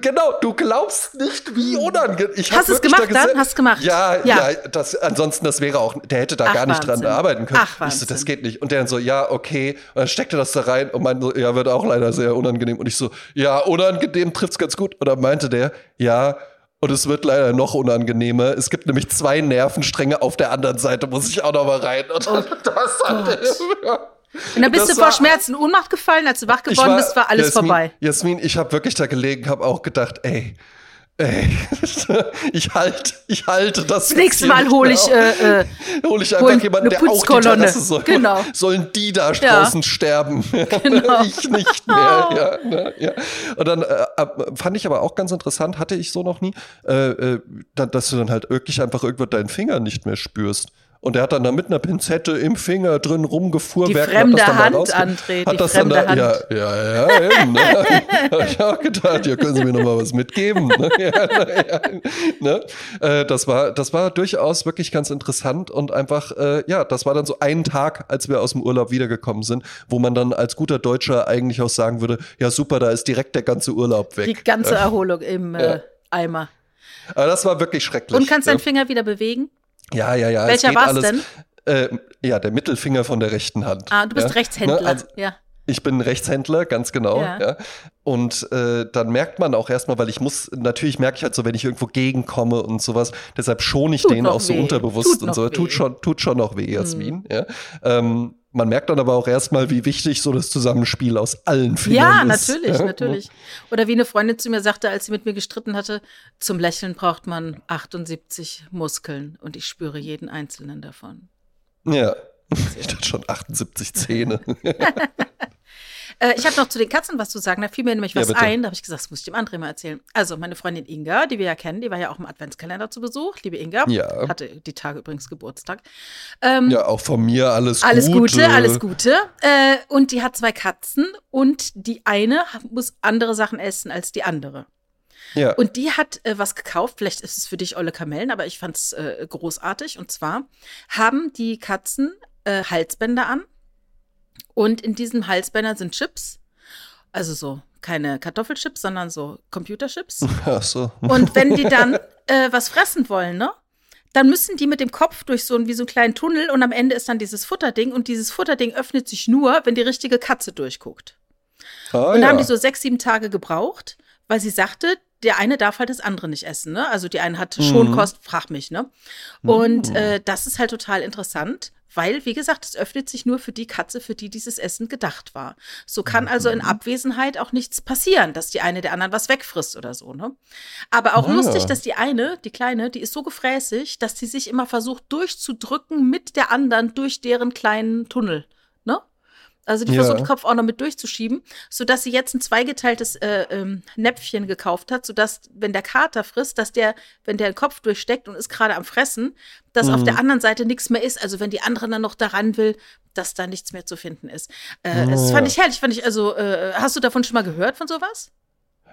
Genau, du glaubst nicht, wie unangenehm. Ich Hast du es gemacht da dann? Hast du gemacht? Ja, ja, ja. das, ansonsten, das wäre auch, der hätte da Ach, gar nicht Wahnsinn. dran arbeiten können. Ach, ich so, das geht nicht. Und der dann so, ja, okay. Und dann steckte das da rein und meinte so, ja, wird auch leider sehr unangenehm. Und ich so, ja, unangenehm trifft's ganz gut. Und dann meinte der, ja, und es wird leider noch unangenehmer. Es gibt nämlich zwei Nervenstränge auf der anderen Seite, muss ich auch noch mal rein. Und oh [laughs] das hat ja. Und dann bist das du vor Schmerzen Ohnmacht gefallen, als du wach geworden war, bist, war alles Jasmin, vorbei. Jasmin, ich habe wirklich da gelegen, habe auch gedacht, ey, Ey, [laughs] ich halte, ich halte das. Das nächste Mal hole ich, äh, äh, hol ich einfach jemanden, der auch die Terrasse soll. Genau. Sollen die da draußen ja. sterben? [laughs] Genau. ich nicht mehr. [laughs] Ja, ne, ja. Und dann äh, fand ich aber auch ganz interessant, hatte ich so noch nie, äh, äh dass du dann halt wirklich einfach irgendwann deinen Finger nicht mehr spürst. Und er hat dann da mit einer Pinzette im Finger drin rumgefuhrwerkt. Die fremde Hand, André, hat die das fremde dann da, Hand. Ja, ja, ja, eben. Ne? [laughs] Hab ich auch gedacht, ja, können Sie mir noch mal was mitgeben. Ne? [laughs] Ja, ja, ne? Äh, das, war, das war durchaus wirklich ganz interessant und einfach, äh, ja, das war dann so ein Tag, als wir aus dem Urlaub wiedergekommen sind, wo man dann als guter Deutscher eigentlich auch sagen würde, ja super, da ist direkt der ganze Urlaub weg. Die ganze ja. Erholung im äh, Eimer. Aber das war wirklich schrecklich. Und kannst ja. deinen Finger wieder bewegen? Ja, ja, ja. Welcher es war's alles, denn? Äh, ja, der Mittelfinger von der rechten Hand. Ah, du bist ja? Rechtshändler. Ne, also, ja. Ich bin Rechtshändler, ganz genau. Ja. Ja. Und äh, dann merkt man auch erstmal, weil ich muss, natürlich merke ich halt so, wenn ich irgendwo gegenkomme und sowas, deshalb schone ich Tut den noch auch so weh. unterbewusst Tut und so. weh. Mhm. Tut schon, tut schon noch weh, Jasmin. Ja. Ähm, man merkt dann aber auch erstmal, wie wichtig so das Zusammenspiel aus allen Ja, Fingern ist. natürlich, Ja. natürlich. Oder wie eine Freundin zu mir sagte, als sie mit mir gestritten hatte, zum Lächeln braucht man 78 Muskeln und ich spüre jeden einzelnen davon. Ja. Ich dachte schon 78 Zähne. [laughs] [laughs] Äh, ich habe noch zu den Katzen was zu sagen. Da fiel mir nämlich Ja, was bitte. ein. Da habe ich gesagt, das muss ich dem André mal erzählen. Also, meine Freundin Inga, die wir ja kennen, die war ja auch im Adventskalender zu Besuch. Liebe Inga. Ja. Hatte die Tage übrigens Geburtstag. Ähm, ja, auch von mir alles, Alles Gute. Gute, alles Gute. Äh, und die hat zwei Katzen und die eine muss andere Sachen essen als die andere. Ja. Und die hat äh, was gekauft, vielleicht ist es für dich Olle Kamellen, aber ich fand es äh, großartig. Und zwar haben die Katzen äh, Halsbänder an und in diesen Halsbändern sind Chips. Also so keine Kartoffelchips, sondern so Computerchips. [laughs] Ach so. Und wenn die dann äh, was fressen wollen, ne? Dann müssen die mit dem Kopf durch so einen, wie so einen kleinen Tunnel und am Ende ist dann dieses Futterding und dieses Futterding öffnet sich nur, wenn die richtige Katze durchguckt. Ah, Und da ja. haben die so sechs, sieben Tage gebraucht, weil sie sagte, der eine darf halt das andere nicht essen, ne? Also die eine hat Schonkost, frag mich, ne? Und äh, das ist halt total interessant, weil, wie gesagt, es öffnet sich nur für die Katze, für die dieses Essen gedacht war. So kann also in Abwesenheit auch nichts passieren, dass die eine der anderen was wegfrisst oder so, ne? Aber auch Ah. lustig, dass die eine, die kleine, die ist so gefräßig, dass sie sich immer versucht durchzudrücken mit der anderen durch deren kleinen Tunnel, ne? Also die Ja. versucht, den Kopf auch noch mit durchzuschieben, sodass sie jetzt ein zweigeteiltes äh, ähm, Näpfchen gekauft hat, sodass, wenn der Kater frisst, dass der, wenn der den Kopf durchsteckt und ist gerade am Fressen, dass auf Mhm. der anderen Seite nichts mehr ist. Also wenn die andere dann noch daran will, dass da nichts mehr zu finden ist. Äh, Das Ja. fand ich herrlich. Fand ich, also, äh, hast du davon schon mal gehört von sowas?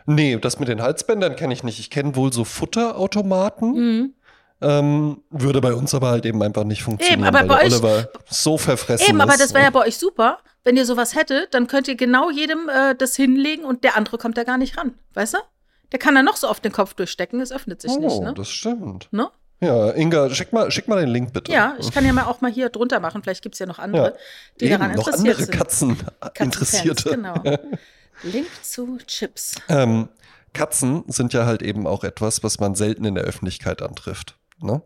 Nee, das mit den Halsbändern kenne ich nicht. Ich kenne wohl so Futterautomaten. Mhm. Ähm, würde bei uns aber halt eben einfach nicht funktionieren. aber weil bei Oliver so verfressen Eben, aber ist. das wäre ja bei euch super. Wenn ihr sowas hättet, dann könnt ihr genau jedem äh, das hinlegen und der andere kommt da gar nicht ran. Weißt du? Der kann da noch so oft den Kopf durchstecken, es öffnet sich oh, nicht, ne? das stimmt. ne? Ja, Inga, schick mal, schick mal den Link bitte. Ja, ich kann ja mal auch mal hier drunter machen. Vielleicht gibt es ja noch andere, Ja. die Eben, daran noch interessiert andere sind. Katzen, Katzenfans, Interessierte. Genau. [laughs] Link zu Chips. Ähm, Katzen sind ja halt eben auch etwas, was man selten in der Öffentlichkeit antrifft. Ne?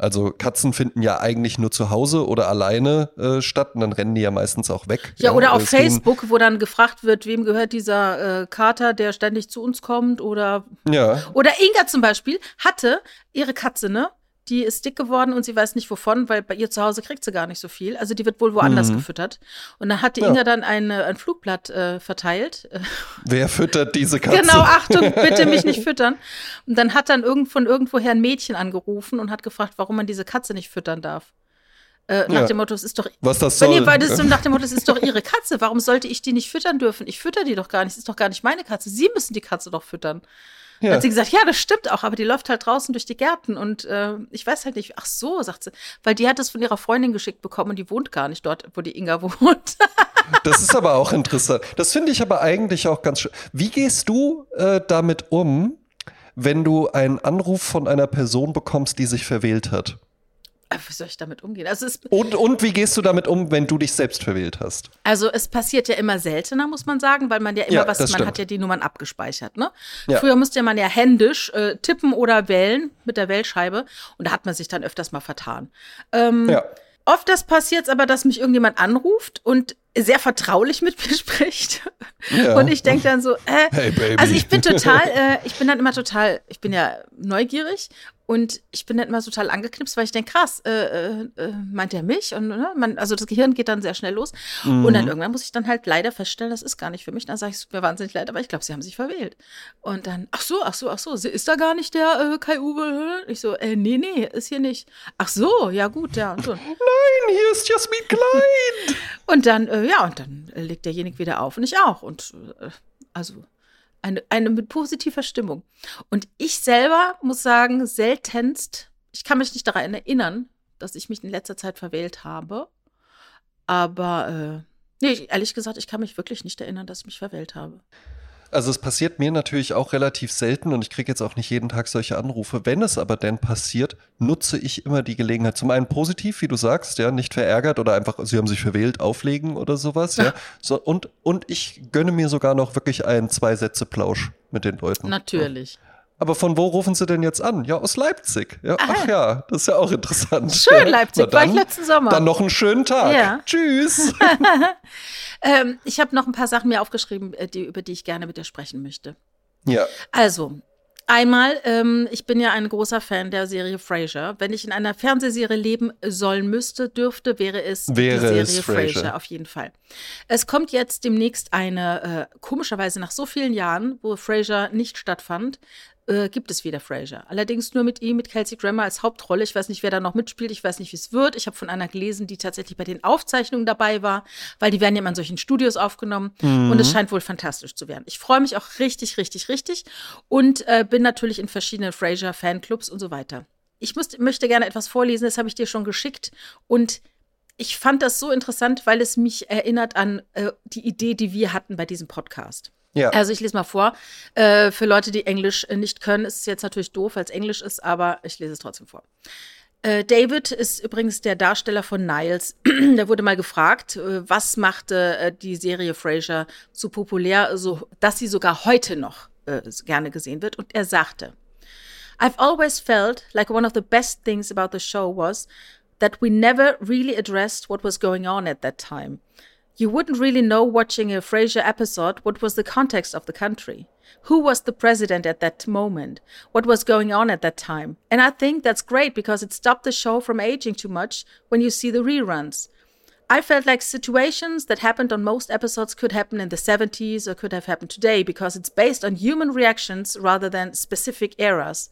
Also Katzen finden ja eigentlich nur zu Hause oder alleine äh, statt und dann rennen die ja meistens auch weg. Ja, oder auf gehen- Facebook, wo dann gefragt wird, wem gehört dieser äh, Kater, der ständig zu uns kommt oder Ja, Oder Inga zum Beispiel hatte ihre Katze, ne? Die ist dick geworden und sie weiß nicht wovon, weil bei ihr zu Hause kriegt sie gar nicht so viel. Also die wird wohl woanders Mhm. gefüttert. Und dann hat die Ja. Inga dann eine, ein Flugblatt äh, verteilt. [laughs] Wer füttert diese Katze? Genau, Achtung, bitte mich nicht füttern. Und dann hat dann irgend, von irgendwoher ein Mädchen angerufen und hat gefragt, warum man diese Katze nicht füttern darf. Äh, nach Ja. dem Motto, es ist doch. Was das Wenn soll. ihr beides so nach dem Motto, es ist doch ihre Katze, warum sollte ich die nicht füttern dürfen? Ich fütter die doch gar nicht, es ist doch gar nicht meine Katze. Sie müssen die Katze doch füttern. Ja. Hat sie gesagt, ja, das stimmt auch, aber die läuft halt draußen durch die Gärten und äh, ich weiß halt nicht, ach so, sagt sie, weil die hat es von ihrer Freundin geschickt bekommen und die wohnt gar nicht dort, wo die Inga [laughs] wohnt. Das ist aber auch interessant. Das finde ich aber eigentlich auch ganz schön. Wie gehst du äh, damit um, wenn du einen Anruf von einer Person bekommst, die sich verwählt hat? Äh, Wie soll ich damit umgehen? Also es, Und, und wie gehst du damit um, wenn du dich selbst verwählt hast? also es passiert ja immer seltener, muss man sagen, weil man ja immer Ja, was, man stimmt. hat ja die Nummern abgespeichert, ne? Ja. Früher musste man ja händisch äh, tippen oder wählen mit der Wählscheibe und da hat man sich dann öfters mal vertan. Ähm, Ja. Oft das passiert aber, dass mich irgendjemand anruft und sehr vertraulich mit mir [laughs] spricht. Ja. Und ich denke dann so, äh, Hey, Baby. also ich bin total, [laughs] äh, ich bin dann immer total, ich bin ja neugierig Und ich bin dann immer total angeknipst, weil ich denke, krass, äh, äh, äh, meint er mich? Und ne, man, also das Gehirn geht dann sehr schnell los. Mhm. Und dann irgendwann muss ich dann halt leider feststellen, das ist gar nicht für mich. Dann sage ich, es mir wahnsinnig leid, aber ich glaube, sie haben sich verwählt. Und dann, ach so, ach so, ach so, ist da gar nicht der äh, Kai-Uwe? Ich so, äh, nee, nee, ist hier nicht. Ach so, ja gut, ja. Und so. [laughs] Nein, hier ist Jasmin Klein. [laughs] und dann, äh, ja, und dann legt derjenige wieder auf und ich auch. Und äh, also eine, eine mit positiver Stimmung. Und ich selber muss sagen, seltenst, ich kann mich nicht daran erinnern, dass ich mich in letzter Zeit verwählt habe. Aber äh, nee, ehrlich gesagt, ich kann mich wirklich nicht erinnern, dass ich mich verwählt habe. Also es passiert mir natürlich auch relativ selten und ich kriege jetzt auch nicht jeden Tag solche Anrufe. Wenn es aber denn passiert, nutze ich immer die Gelegenheit. Zum einen positiv, wie du sagst, ja, nicht verärgert oder einfach, sie haben sich verwählt, auflegen oder sowas, ja. [laughs] So, und, und ich gönne mir sogar noch wirklich einen Zwei-Sätze-Plausch mit den Leuten. Natürlich. Ja. Aber von wo rufen Sie denn jetzt an? Ja, aus Leipzig. Ja, ach ja, das ist ja auch interessant. Schön, Leipzig, dann, war ich letzten Sommer. Dann noch einen schönen Tag. Ja. Tschüss. [laughs] ähm, ich habe noch ein paar Sachen mir aufgeschrieben, äh, die, über die ich gerne mit dir sprechen möchte. Ja. Also, Einmal, ähm, ich bin ja ein großer Fan der Serie Frasier. Wenn ich in einer Fernsehserie leben sollen müsste, dürfte, wäre es wäre die Serie es Frasier. Frasier, auf jeden Fall. Es kommt jetzt demnächst eine, äh, komischerweise nach so vielen Jahren, wo Frasier nicht stattfand, äh, gibt es wieder Fraser. Allerdings nur mit ihm, mit Kelsey Grammer als Hauptrolle. Ich weiß nicht, wer da noch mitspielt. Ich weiß nicht, wie es wird. Ich habe von einer gelesen, die tatsächlich bei den Aufzeichnungen dabei war, weil die werden ja immer in solchen Studios aufgenommen. Mhm. Und es scheint wohl fantastisch zu werden. Ich freue mich auch richtig, richtig, richtig. Und äh, bin natürlich in verschiedenen Fraser-Fanclubs und so weiter. Ich muss, möchte gerne etwas vorlesen, das habe ich dir schon geschickt. Und ich fand das so interessant, weil es mich erinnert an äh, die Idee, die wir hatten bei diesem Podcast. Ja. Also ich lese mal vor. Äh, für Leute, die Englisch äh, nicht können, ist es jetzt natürlich doof, weil es Englisch ist, aber ich lese es trotzdem vor. Äh, David ist übrigens der Darsteller von Niles. [clears throat] der wurde mal gefragt, äh, was machte äh, die Serie Frasier so populär, so, dass sie sogar heute noch äh, gerne gesehen wird. Und er sagte, I've always felt like one of the best things about the show was that we never really addressed what was going on at that time. You wouldn't really know watching a Frasier episode what was the context of the country. Who was the president at that moment? What was going on at that time? And I think that's great because it stopped the show from aging too much when you see the reruns. I felt like situations that happened on most episodes could happen in the 70s or could have happened today because it's based on human reactions rather than specific eras.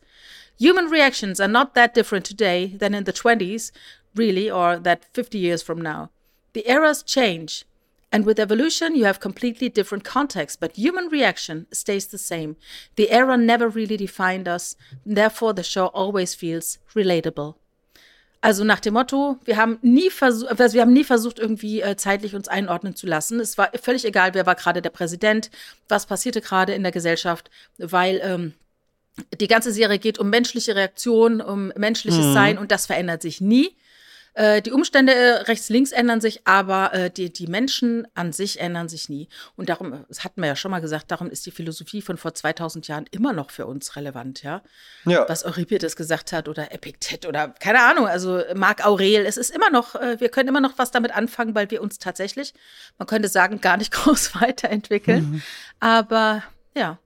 Human reactions are not that different today than in the 20s, really, or that 50 years from now. The eras change, And with evolution, you have completely different context, but human reaction stays the same. The era never really defined us, therefore the show always feels relatable. Also nach dem Motto, wir haben nie versucht, also wir haben nie versucht, irgendwie äh, zeitlich uns einordnen zu lassen. Es war völlig egal, wer war gerade der Präsident, was passierte gerade in der Gesellschaft, weil ähm, die ganze Serie geht um menschliche Reaktionen, um menschliches mhm. Sein und das verändert sich nie. Äh, die Umstände äh, rechts-links ändern sich, aber äh, die, die Menschen an sich ändern sich nie. Und darum, das hatten wir ja schon mal gesagt, darum ist die Philosophie von vor 2000 Jahren immer noch für uns relevant, ja. ja. Was Euripides gesagt hat oder Epiktet oder keine Ahnung, also Marc Aurel. Es ist immer noch, äh, wir können immer noch was damit anfangen, weil wir uns tatsächlich, man könnte sagen, gar nicht [laughs] groß weiterentwickeln. Mhm. Aber ja,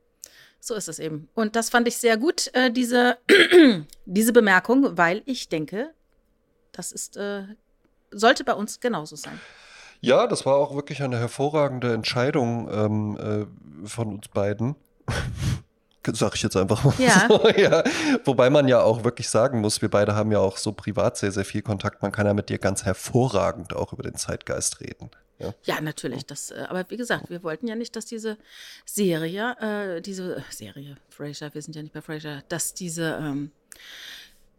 so ist es eben. Und das fand ich sehr gut, äh, diese, [clears throat] diese Bemerkung, weil ich denke, das ist, äh, sollte bei uns genauso sein. Ja, das war auch wirklich eine hervorragende Entscheidung ähm, äh, von uns beiden. [laughs] Sag ich jetzt einfach mal ja. so. [laughs] Ja. Wobei man ja auch wirklich sagen muss, wir beide haben ja auch so privat sehr, sehr viel Kontakt. Man kann ja mit dir ganz hervorragend auch über den Zeitgeist reden. Ja, ja natürlich. Das, äh, aber wie gesagt, wir wollten ja nicht, dass diese Serie, äh, diese Serie, Fraser, wir sind ja nicht bei Fraser, dass diese ähm,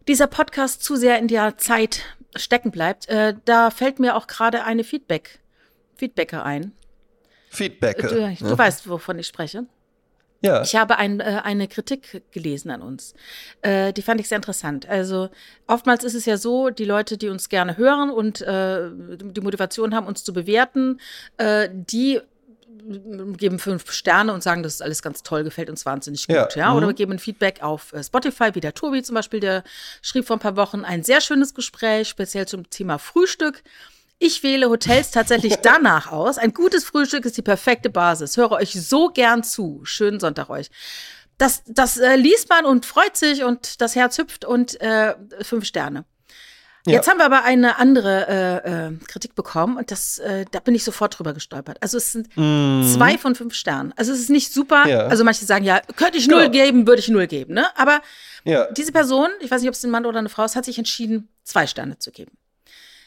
dieser Podcast zu sehr in der Zeit stecken bleibt, äh, da fällt mir auch gerade eine Feedback, Feedbacker ein. Feedbacker. Du, du ja. weißt, wovon ich spreche. Ja. Ich habe ein, äh, eine Kritik gelesen an uns. Äh, die fand ich sehr interessant. Also oftmals ist es ja so, die Leute, die uns gerne hören und äh, die Motivation haben, uns zu bewerten, äh, die geben fünf Sterne und sagen, das ist alles ganz toll, gefällt uns wahnsinnig gut. Ja. ja? Oder mhm. wir geben ein Feedback auf äh, Spotify, wie der Tobi zum Beispiel, der schrieb vor ein paar Wochen ein sehr schönes Gespräch, speziell zum Thema Frühstück. Ich wähle Hotels tatsächlich [laughs] danach aus. Ein gutes Frühstück ist die perfekte Basis. Höre euch so gern zu. Schönen Sonntag euch. das, das äh, liest man und freut sich und das Herz hüpft und äh, fünf Sterne. Ja. Jetzt haben wir aber eine andere äh, äh, Kritik bekommen und das, äh, da bin ich sofort drüber gestolpert. Also es sind mm. zwei von fünf Sternen. Also es ist nicht super. Ja. Also manche sagen, ja, könnte ich null ja. geben, würde ich null geben. Ne? Aber diese Person, ich weiß nicht, ob es ein Mann oder eine Frau ist, hat sich entschieden, zwei Sterne zu geben.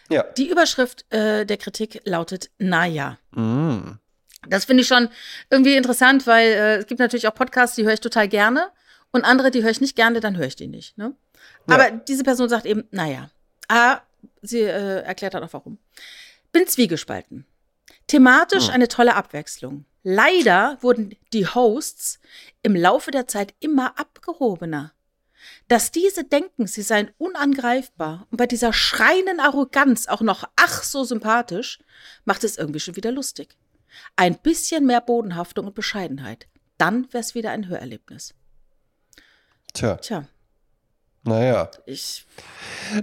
Ja. Die Überschrift äh, der Kritik lautet, naja. Mm. Das finde ich schon irgendwie interessant, weil äh, es gibt natürlich auch Podcasts, die höre ich total gerne und andere, die höre ich nicht gerne, dann höre ich die nicht. Ne? Aber diese Person sagt eben, naja. Ah, sie äh, erklärt dann auch warum. Bin zwiegespalten. Thematisch hm. eine tolle Abwechslung. Leider wurden die Hosts im Laufe der Zeit immer abgehobener. Dass diese denken, sie seien unangreifbar und bei dieser schreienden Arroganz auch noch ach so sympathisch, macht es irgendwie schon wieder lustig. Ein bisschen mehr Bodenhaftung und Bescheidenheit. Dann wäre es wieder ein Hörerlebnis. Tja. Tja. Naja. Ich.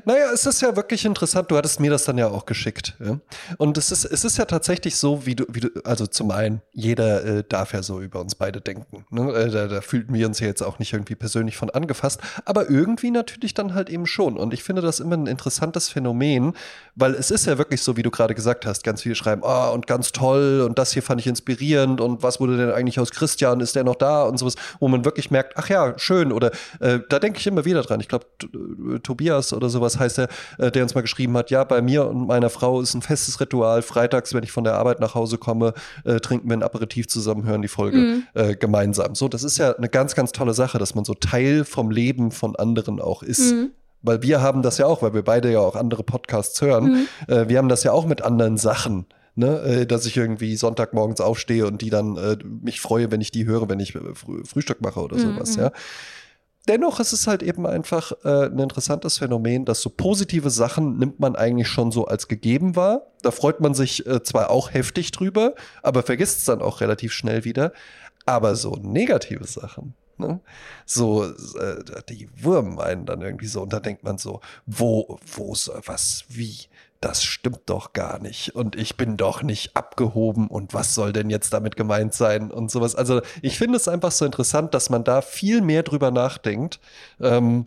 Naja, es ist ja wirklich interessant. Du hattest mir das dann ja auch geschickt. Ja? Und es ist, es ist ja tatsächlich so, wie du, wie du, also zum einen, jeder äh, darf ja so über uns beide denken. Ne? Äh, da, da fühlten wir uns ja jetzt auch nicht irgendwie persönlich von angefasst, aber irgendwie natürlich dann halt eben schon. Und ich finde das immer ein interessantes Phänomen, weil es ist ja wirklich so, wie du gerade gesagt hast, ganz viele schreiben, oh, und ganz toll und das hier fand ich inspirierend und was wurde denn eigentlich aus Christian, ist der noch da und sowas, wo man wirklich merkt, ach ja, schön. Oder äh, da denke ich immer wieder dran. Ich glaube, äh, Tobias oder sowas heißt er, äh, der uns mal geschrieben hat, ja, bei mir und meiner Frau ist ein festes Ritual. Freitags, wenn ich von der Arbeit nach Hause komme, äh, trinken wir ein Aperitif zusammen, hören die Folge mhm. äh, gemeinsam. So, das ist ja eine ganz, ganz tolle Sache, dass man so Teil vom Leben von anderen auch ist. Mhm weil wir haben das ja auch, weil wir beide ja auch andere Podcasts hören. Mhm. Äh, wir haben das ja auch mit anderen Sachen. Ne, äh, dass ich irgendwie Sonntagmorgens aufstehe und die dann äh, mich freue, wenn ich die höre, wenn ich Früh Frühstück mache oder mhm. sowas, ja dennoch ist es halt eben einfach äh, ein interessantes Phänomen, dass so positive Sachen nimmt man eigentlich schon so als gegeben wahr. Da freut man sich äh, zwar auch heftig drüber, aber vergisst es dann auch relativ schnell wieder. Aber so negative Sachen, ne? so äh, die wurmen einen dann irgendwie so und da denkt man so, wo, wo, was, wie? Das stimmt doch gar nicht und ich bin doch nicht abgehoben und was soll denn jetzt damit gemeint sein und sowas. Also ich finde es einfach so interessant, dass man da viel mehr drüber nachdenkt. Ähm,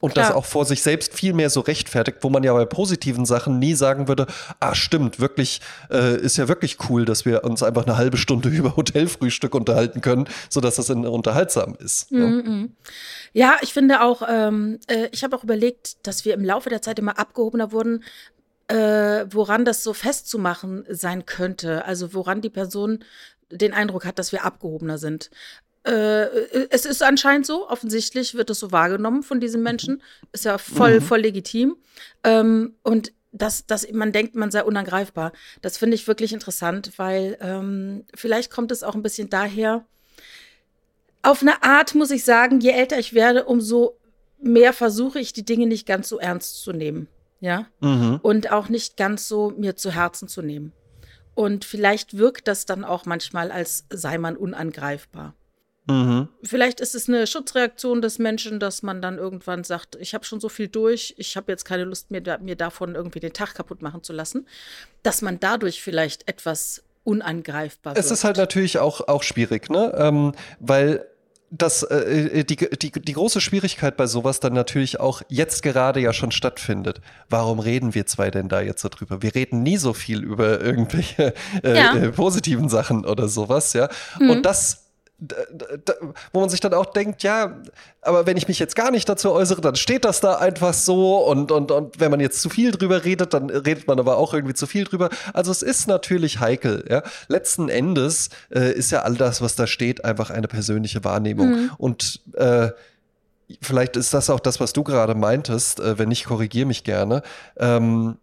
und Klar. das auch vor sich selbst viel mehr so rechtfertigt, wo man ja bei positiven Sachen nie sagen würde, ah stimmt, wirklich, äh, ist ja wirklich cool, dass wir uns einfach eine halbe Stunde [laughs] über Hotelfrühstück unterhalten können, sodass das unterhaltsam ist. Mm -mm. Ja, ich finde auch, ähm, äh, ich habe auch überlegt, dass wir im Laufe der Zeit immer abgehobener wurden, äh, woran das so festzumachen sein könnte. Also woran die Person den Eindruck hat, dass wir abgehobener sind. Äh, es ist anscheinend so, offensichtlich wird es so wahrgenommen von diesen Menschen. Ist ja voll, mhm. voll legitim. Ähm, und dass, dass man denkt, man sei unangreifbar. Das finde ich wirklich interessant, weil ähm, vielleicht kommt es auch ein bisschen daher. Auf eine Art muss ich sagen, je älter ich werde, umso mehr versuche ich, die Dinge nicht ganz so ernst zu nehmen ja, mhm. und auch nicht ganz so mir zu Herzen zu nehmen. Und vielleicht wirkt das dann auch manchmal, als sei man unangreifbar. Mhm. Vielleicht ist es eine Schutzreaktion des Menschen, dass man dann irgendwann sagt, ich habe schon so viel durch, ich habe jetzt keine Lust mehr, mir davon irgendwie den Tag kaputt machen zu lassen, dass man dadurch vielleicht etwas unangreifbar wird. Es ist halt natürlich auch, auch schwierig, ne? Ähm, weil das, äh, äh, die, die, die große Schwierigkeit bei sowas dann natürlich auch jetzt gerade ja schon stattfindet. Warum reden wir zwei denn da jetzt so drüber? Wir reden nie so viel über irgendwelche äh, ja. äh, positiven Sachen oder sowas, ja. Mhm. Und das wo man sich dann auch denkt, ja, aber wenn ich mich jetzt gar nicht dazu äußere, dann steht das da einfach so und, und, und wenn man jetzt zu viel drüber redet, dann redet man aber auch irgendwie zu viel drüber. Also es ist natürlich heikel, ja. Letzten Endes äh, ist ja all das, was da steht, einfach eine persönliche Wahrnehmung mhm. und äh, Vielleicht ist das auch das, was du gerade meintest, äh, wenn nicht, korrigiere mich gerne, ähm,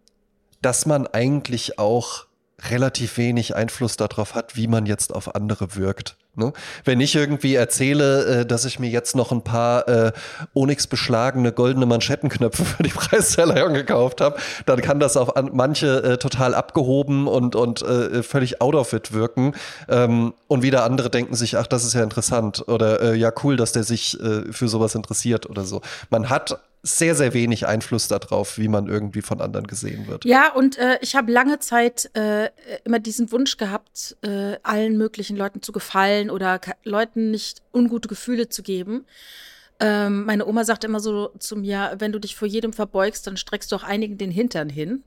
dass man eigentlich auch relativ wenig Einfluss darauf hat, wie man jetzt auf andere wirkt. Ne? Wenn ich irgendwie erzähle, äh, dass ich mir jetzt noch ein paar äh, Onyx beschlagene goldene Manschettenknöpfe für die [laughs] Preisverleihung gekauft habe, dann kann das auf an, manche äh, total abgehoben und, und äh, völlig out of it wirken. Ähm, und wieder andere denken sich, ach, das ist ja interessant oder äh, ja, cool, dass der sich äh, für sowas interessiert oder so. Man hat sehr, sehr wenig Einfluss darauf, wie man irgendwie von anderen gesehen wird. Ja, und äh, ich habe lange Zeit äh, immer diesen Wunsch gehabt, äh, allen möglichen Leuten zu gefallen gefallen oder Leuten nicht ungute Gefühle zu geben. Ähm, meine Oma sagt immer so zu mir, wenn du dich vor jedem verbeugst, dann streckst du auch einigen den Hintern hin.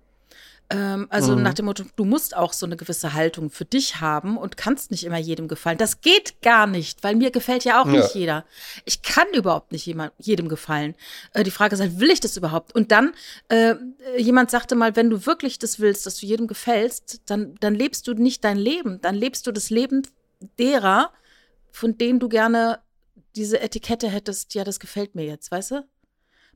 Ähm, also mhm. nach dem Motto, du musst auch so eine gewisse Haltung für dich haben und kannst nicht immer jedem gefallen. Das geht gar nicht, weil mir gefällt ja auch ja. nicht jeder. Ich kann überhaupt nicht jemand, jedem gefallen. Äh, die Frage ist halt, will ich das überhaupt? Und dann, äh, jemand sagte mal, wenn du wirklich das willst, dass du jedem gefällst, dann, dann lebst du nicht dein Leben. Dann lebst du das Leben derer, von denen du gerne diese Etikette hättest, ja, das gefällt mir jetzt, weißt du?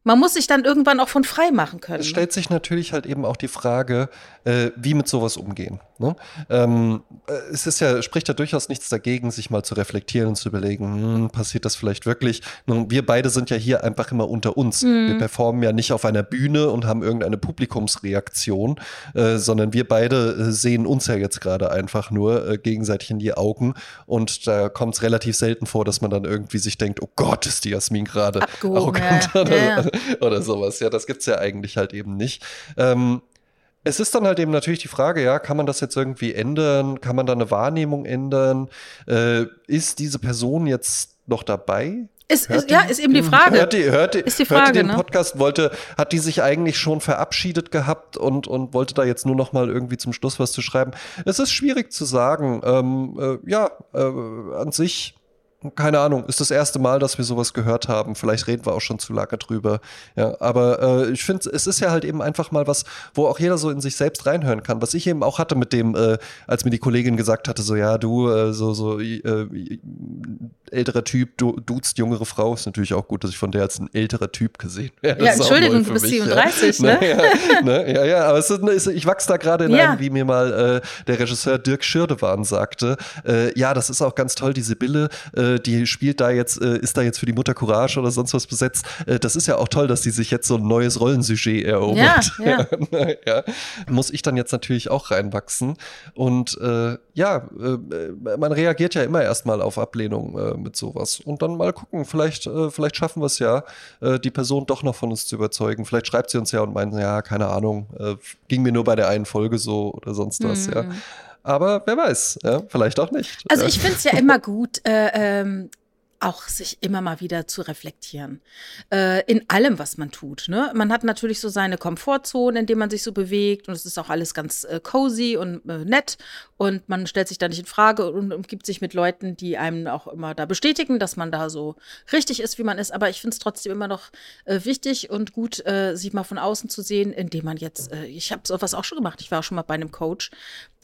man muss sich dann irgendwann auch von frei machen können. Es stellt sich natürlich halt eben auch die Frage, äh, wie mit sowas umgehen. Ne? Ähm, äh, es ist ja, spricht ja durchaus nichts dagegen, sich mal zu reflektieren und zu überlegen, hm, passiert das vielleicht wirklich? Nun, wir beide sind ja hier einfach immer unter uns. Mhm. Wir performen ja nicht auf einer Bühne und haben irgendeine Publikumsreaktion, äh, sondern wir beide äh, sehen uns ja jetzt gerade einfach nur äh, gegenseitig in die Augen und da kommt es relativ selten vor, dass man dann irgendwie sich denkt, oh Gott, ist die Jasmin gerade arrogant ja. oder, ja. [laughs] oder sowas. Ja, das gibt es ja eigentlich halt eben nicht. Ähm, es ist dann halt eben natürlich die Frage, ja, kann man das jetzt irgendwie ändern? Kann man da eine Wahrnehmung ändern? Äh, ist diese Person jetzt noch dabei? Ist, ist, ja, ist eben die Frage. Hört die, hört die, ist die Frage, hört die den ne? Podcast, wollte, hat die sich eigentlich schon verabschiedet gehabt und, und wollte da jetzt nur noch mal irgendwie zum Schluss was zu schreiben? Es ist schwierig zu sagen. Ähm, äh, ja, äh, an sich keine Ahnung, ist das erste Mal, dass wir sowas gehört haben. Vielleicht reden wir auch schon zu lange drüber. Ja, aber äh, ich finde, es ist ja halt eben einfach mal was, wo auch jeder so in sich selbst reinhören kann. Was ich eben auch hatte mit dem, äh, als mir die Kollegin gesagt hatte, so ja, du, äh, so, so äh, älterer Typ, du duzt jüngere Frau, ist natürlich auch gut, dass ich von der als ein älterer Typ gesehen [laughs] werde. Ja, Entschuldigung, du bist 37, ja. ne? Ja, ne? ja, ja, aber es ist, ich wachse da gerade in ja. einem, wie mir mal äh, der Regisseur Dirk Schirdewan sagte, äh, ja, das ist auch ganz toll, die Sibylle, äh, die spielt da jetzt, äh, ist da jetzt für die Mutter Courage oder sonst was besetzt. Äh, das ist ja auch toll, dass die sich jetzt so ein neues Rollensujet erobert. Ja, ja. [laughs] ja, Muss ich dann jetzt natürlich auch reinwachsen. Und äh, ja, äh, man reagiert ja immer erstmal auf Ablehnung äh, mit sowas. Und dann mal gucken, vielleicht, äh, vielleicht schaffen wir es ja, äh, die Person doch noch von uns zu überzeugen. Vielleicht schreibt sie uns ja und meint, ja, keine Ahnung, äh, ging mir nur bei der einen Folge so oder sonst was, mhm. ja. Aber wer weiß, ja, vielleicht auch nicht. Also ich finde es ja immer gut, äh, ähm, auch sich immer mal wieder zu reflektieren. Äh, in allem, was man tut. Ne? Man hat natürlich so seine Komfortzone, in der man sich so bewegt und es ist auch alles ganz äh, cozy und äh, nett und man stellt sich da nicht in Frage und umgibt sich mit Leuten, die einem auch immer da bestätigen, dass man da so richtig ist, wie man ist. Aber ich finde es trotzdem immer noch äh, wichtig und gut, äh, sich mal von außen zu sehen, indem man jetzt, äh, ich habe sowas auch schon gemacht, ich war auch schon mal bei einem Coach,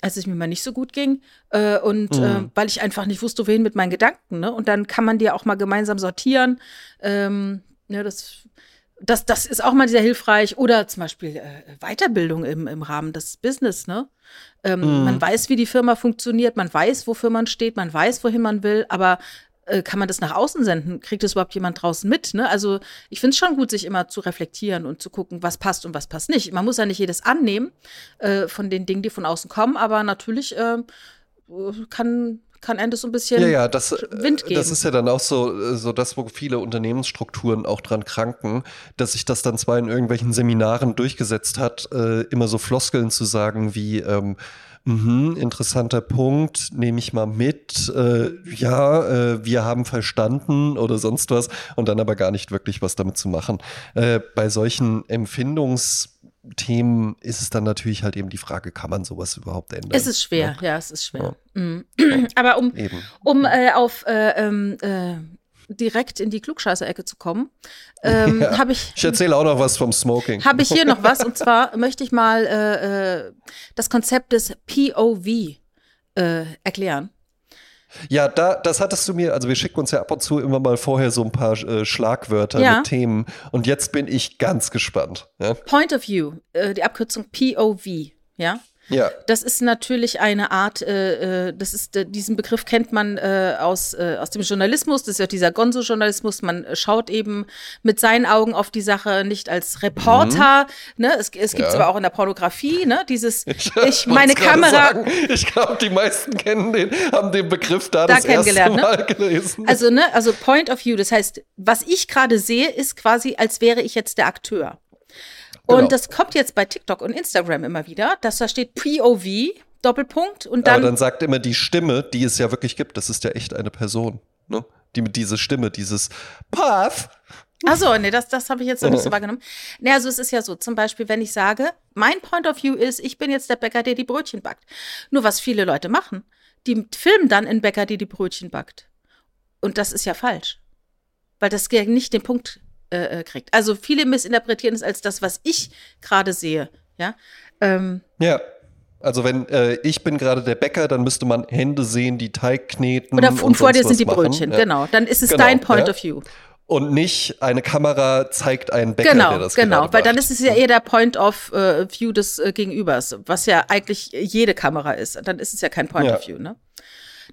als es mir mal nicht so gut ging. Äh, und mhm. äh, weil ich einfach nicht wusste, wohin mit meinen Gedanken. Ne? Und dann kann man die auch mal gemeinsam sortieren. Ähm, ne, das, das, das ist auch mal sehr hilfreich. Oder zum Beispiel äh, Weiterbildung im, im Rahmen des Business. Ne? Ähm, mhm. Man weiß, wie die Firma funktioniert, man weiß, wofür man steht, man weiß, wohin man will, aber äh, kann man das nach außen senden? Kriegt das überhaupt jemand draußen mit? Ne? Also ich finde es schon gut, sich immer zu reflektieren und zu gucken, was passt und was passt nicht. Man muss ja nicht jedes annehmen äh, von den Dingen, die von außen kommen, aber natürlich äh, kann kann einem das so ein bisschen ja, ja, das, Wind geben. Das ist ja dann auch so, so das, wo viele Unternehmensstrukturen auch dran kranken, dass sich das dann zwar in irgendwelchen Seminaren durchgesetzt hat, äh, immer so Floskeln zu sagen wie ähm, Mhm, interessanter Punkt, nehme ich mal mit. Äh, ja, äh, wir haben verstanden oder sonst was und dann aber gar nicht wirklich was damit zu machen. Äh, bei solchen Empfindungsthemen ist es dann natürlich halt eben die Frage, kann man sowas überhaupt ändern? Es ist schwer, ja, ja es ist schwer. Ja. Mhm. [clears throat] Aber um, um äh, auf äh, ähm, äh, direkt in die Klugscheißer-Ecke zu kommen, ähm, ja, habe ich. Ich erzähle auch noch was vom Smoking. Habe ich hier noch was und [laughs] zwar möchte ich mal äh, äh das Konzept des POV äh, erklären. Ja, da, das hattest du mir, also wir schicken uns ja ab und zu immer mal vorher so ein paar äh, Schlagwörter ja. mit Themen und jetzt bin ich ganz gespannt. Ja? Point of View, äh, die Abkürzung POV, ja? Ja. Das ist natürlich eine Art, äh, äh, das ist, äh, diesen Begriff kennt man äh, aus, äh, aus dem Journalismus, das ist ja dieser Gonzo-Journalismus. Man schaut eben mit seinen Augen auf die Sache nicht als Reporter. Mhm. Ne? Es, es gibt es ja. aber auch in der Pornografie, ne? Dieses, [laughs] ich, ich meine Kamera. Sagen, ich glaube, die meisten kennen den, haben den Begriff da, da das erste ne? Mal ne? gelesen. Also, ne, also Point of View, das heißt, was ich gerade sehe, ist quasi, als wäre ich jetzt der Akteur. Und genau. das kommt jetzt bei TikTok und Instagram immer wieder, dass da steht POV, Doppelpunkt und dann. Aber dann sagt immer die Stimme, die es ja wirklich gibt, das ist ja echt eine Person, ne? Die mit dieser Stimme, dieses Path. Achso, nee, das, das habe ich jetzt noch nicht so [laughs] wahrgenommen. Nee, also es ist ja so, zum Beispiel, wenn ich sage, mein Point of View ist, ich bin jetzt der Bäcker, der die Brötchen backt. Nur was viele Leute machen, die filmen dann einen Bäcker, der die Brötchen backt. Und das ist ja falsch. Weil das nicht den Punkt äh, äh, kriegt. Also viele missinterpretieren es als das, was ich gerade sehe. Ja. Ähm, ja. Also wenn äh, ich bin gerade der Bäcker, dann müsste man Hände sehen, die Teig kneten. Oder und, und vor dir sind die Brötchen, ja. genau. Dann ist es genau, dein Point ja. of View. Und nicht eine Kamera zeigt einen Bäcker, genau, der das Genau, weil dann ist es ja eher der Point of uh, View des uh, Gegenübers, was ja eigentlich jede Kamera ist. Dann ist es ja kein Point ja. of View, ne?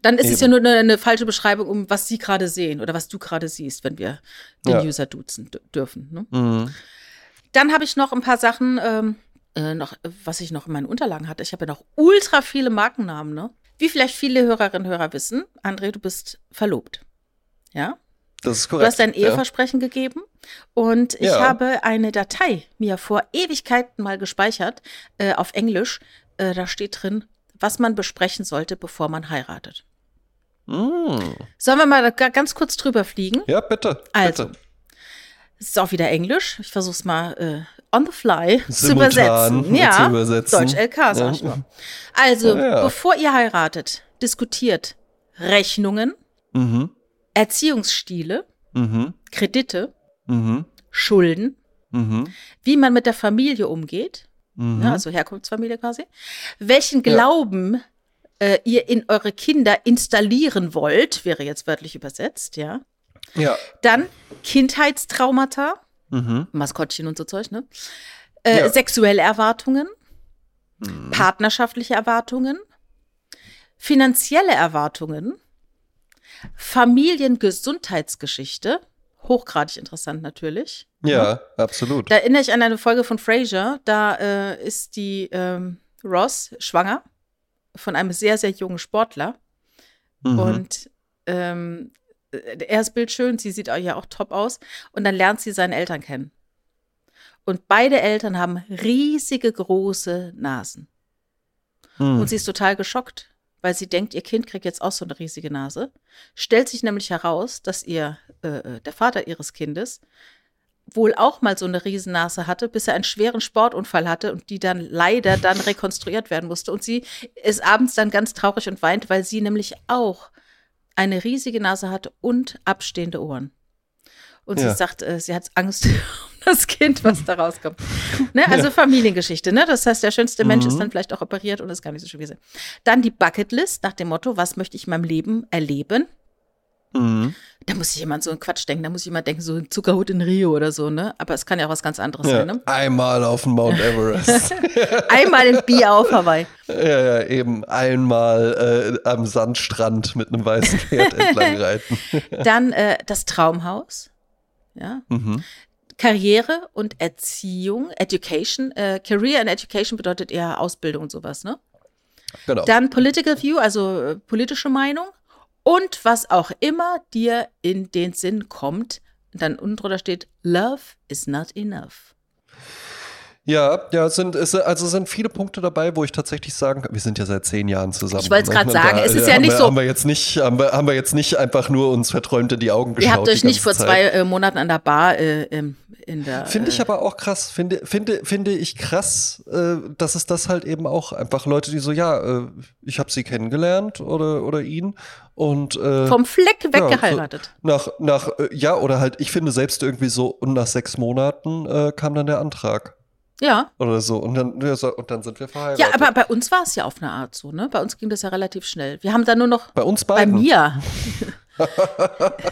Dann ist Eben. es ja nur eine, eine, falsche Beschreibung, um was sie gerade sehen oder was du gerade siehst, wenn wir den ja. User duzen dürfen. Ne? Mhm. Dann habe ich noch ein paar Sachen, ähm, äh, noch, was ich noch in meinen Unterlagen hatte. Ich habe ja noch ultra viele Markennamen, ne? Wie vielleicht viele Hörerinnen und Hörer wissen, André, du bist verlobt. Ja? Das ist korrekt. Du hast dein Eheversprechen ja. gegeben und ich ja. habe eine Datei mir vor Ewigkeiten mal gespeichert äh, auf Englisch. Äh, da steht drin, was man besprechen sollte, bevor man heiratet. Mm. Sollen wir mal ganz kurz drüber fliegen? Ja, bitte. Also, bitte. es ist auch wieder Englisch. Ich versuche es mal äh, on the fly [laughs] zu übersetzen. [laughs] Ja, zu übersetzen. Deutsch LK, sag ja. ich mal. Also, ja, ja. bevor ihr heiratet, diskutiert Rechnungen, mhm. Erziehungsstile, mhm. Kredite, mhm. Schulden, mhm. wie man mit der Familie umgeht, mhm. ja, also Herkunftsfamilie quasi, welchen Glauben äh, ihr in eure Kinder installieren wollt, wäre jetzt wörtlich übersetzt, ja. Ja. Dann Kindheitstraumata, mhm. Maskottchen und so Zeug, ne? Äh, ja. Sexuelle Erwartungen, mhm. partnerschaftliche Erwartungen, finanzielle Erwartungen, Familiengesundheitsgeschichte, hochgradig interessant natürlich. Ja, ne? absolut. Da erinnere ich an eine Folge von Frasier, da äh, ist die ähm, Ross schwanger von einem sehr, sehr jungen Sportler. Mhm. Und ähm, er ist bildschön, sie sieht ja auch top aus. Und dann lernt sie seine Eltern kennen. Und beide Eltern haben riesige, große Nasen. Mhm. Und sie ist total geschockt, weil sie denkt, ihr Kind kriegt jetzt auch so eine riesige Nase. Stellt sich nämlich heraus, dass ihr, äh, äh der Vater ihres Kindes, wohl auch mal so eine Riesennase hatte, bis er einen schweren Sportunfall hatte und die dann leider dann rekonstruiert werden musste. Und sie ist abends dann ganz traurig und weint, weil sie nämlich auch eine riesige Nase hatte und abstehende Ohren. Und ja. sie sagt, äh, sie hat Angst [laughs] um das Kind, was da rauskommt. Ne? Also ja. Familiengeschichte, ne? Das heißt, der schönste Mensch mhm. ist dann vielleicht auch operiert und ist gar nicht so schön gewesen. Dann die Bucketlist nach dem Motto, was möchte ich in meinem Leben erleben? Mhm. Da muss sich jemand so einen Quatsch denken. Da muss ich immer denken, so ein Zuckerhut in Rio oder so, ne? Aber es kann ja auch was ganz anderes ja, sein, ne? Einmal auf dem Mount Everest. [laughs] einmal in Bier auf Hawaii. Ja, ja, eben. Einmal äh, am Sandstrand mit einem weißen Pferd [laughs] entlang reiten. [laughs] Dann äh, das Traumhaus. Ja. Mhm. Karriere und Erziehung, Education. Äh, Career and Education bedeutet eher Ausbildung und sowas, ne? Genau. Dann Political View, also äh, politische Meinung und was auch immer dir in den Sinn kommt. Dann unten drunter steht, Love is not enough. Ja, ja, sind, es, also sind viele Punkte dabei, wo ich tatsächlich sagen kann, wir sind ja seit zehn Jahren zusammen. Ich wollte es gerade sagen, da, es ist ja nicht wir, so. Haben wir, jetzt nicht, haben, wir, haben wir jetzt nicht einfach nur uns verträumt in die Augen geschaut. Ihr habt euch nicht vor Zeit. zwei äh, Monaten an der Bar äh, in der. Finde ich äh, aber auch krass, finde, finde, finde ich krass, äh, dass es das halt eben auch einfach Leute, die so, ja, äh, ich habe sie kennengelernt oder, oder ihn und äh, vom Fleck weggeheiratet. Ja, nach, nach, äh, ja, oder halt, ich finde selbst irgendwie so, und nach sechs Monaten äh, kam dann der Antrag. Ja. Oder so. Und dann, und dann sind wir verheiratet. Ja, aber bei uns war es ja auf eine Art so, ne? Bei uns ging das ja relativ schnell. Wir haben da nur noch. Bei uns beiden? Bei mir. [laughs]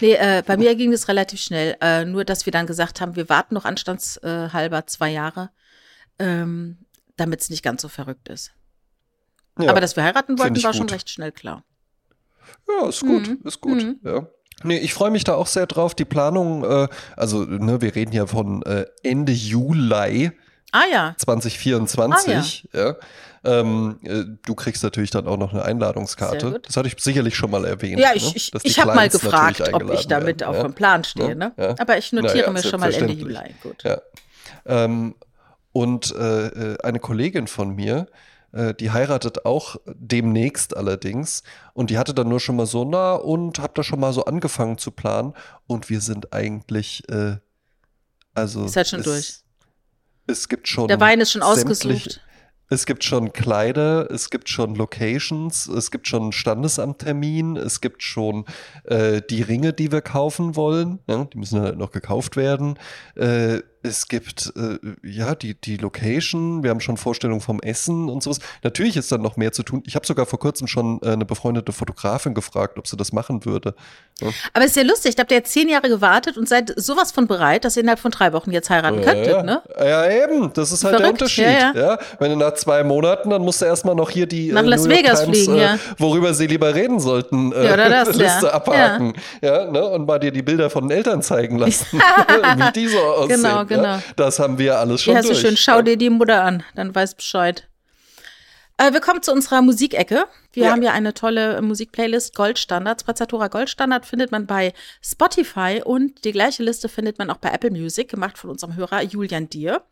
nee, äh, bei mir ging das relativ schnell. Äh, nur, dass wir dann gesagt haben, wir warten noch anstandshalber äh, zwei Jahre, ähm, damit es nicht ganz so verrückt ist. Ja, aber dass wir heiraten wollten, war gut. schon recht schnell klar. Ja, ist gut, mhm. ist gut, mhm. ja. Nee, ich freue mich da auch sehr drauf. Die Planung, äh, also ne, wir reden ja von äh, Ende Juli ah, ja. 2024. Ah, ja. ja. Ähm, äh, du kriegst natürlich dann auch noch eine Einladungskarte. Das hatte ich sicherlich schon mal erwähnt. Ja, ich, ne? ich, ich habe mal gefragt, ob ich damit werden. auf ja? dem Plan stehe. Ne? Ja. Aber ich notiere mir schon mal Ende Juli. Gut. Ähm, und äh, äh, eine Kollegin von mir, Äh, die heiratet auch demnächst allerdings. Und die hatte dann nur schon mal so, na, und hab da schon mal so angefangen zu planen. Und wir sind eigentlich, äh, also. Ist halt schon es, durch. Es gibt schon. Der Wein ist schon ausgesucht. Es gibt schon Kleider, es gibt schon Locations, es gibt schon Standesamttermin, es gibt schon äh, die Ringe, die wir kaufen wollen. Ja, die müssen halt noch gekauft werden. Äh, es gibt äh, ja die, die Location, wir haben schon Vorstellungen vom Essen und sowas. Natürlich ist dann noch mehr zu tun. Ich habe sogar vor kurzem schon äh, eine befreundete Fotografin gefragt, ob sie das machen würde. Ja. Aber es ist ja lustig, habt ihr jetzt zehn Jahre gewartet und seid sowas von bereit, dass ihr innerhalb von drei Wochen jetzt heiraten ja, könntet, ne? Ja, eben. Das ist halt Verrückt. der Unterschied. Ja, ja. Wenn du nach zwei Monaten, dann musst du erstmal noch hier die nach äh, Las Vegas Times, fliegen, ja. worüber sie lieber reden sollten, äh, ja, das, [laughs] Liste abhaken. Ja. ne? Und mal dir die Bilder von den Eltern zeigen lassen, [laughs] [laughs] wie die so aussehen. Genau, genau. Das haben wir alles schon ja, durch. So schön. Schau dir die Mutter an, dann weißt Bescheid. Äh, wir kommen zu unserer Musikecke. Wir ja. haben ja eine tolle Musikplaylist Goldstandard. Sprezzatura Goldstandard findet man bei Spotify und die gleiche Liste findet man auch bei Apple Music, gemacht von unserem Hörer Julian Dier,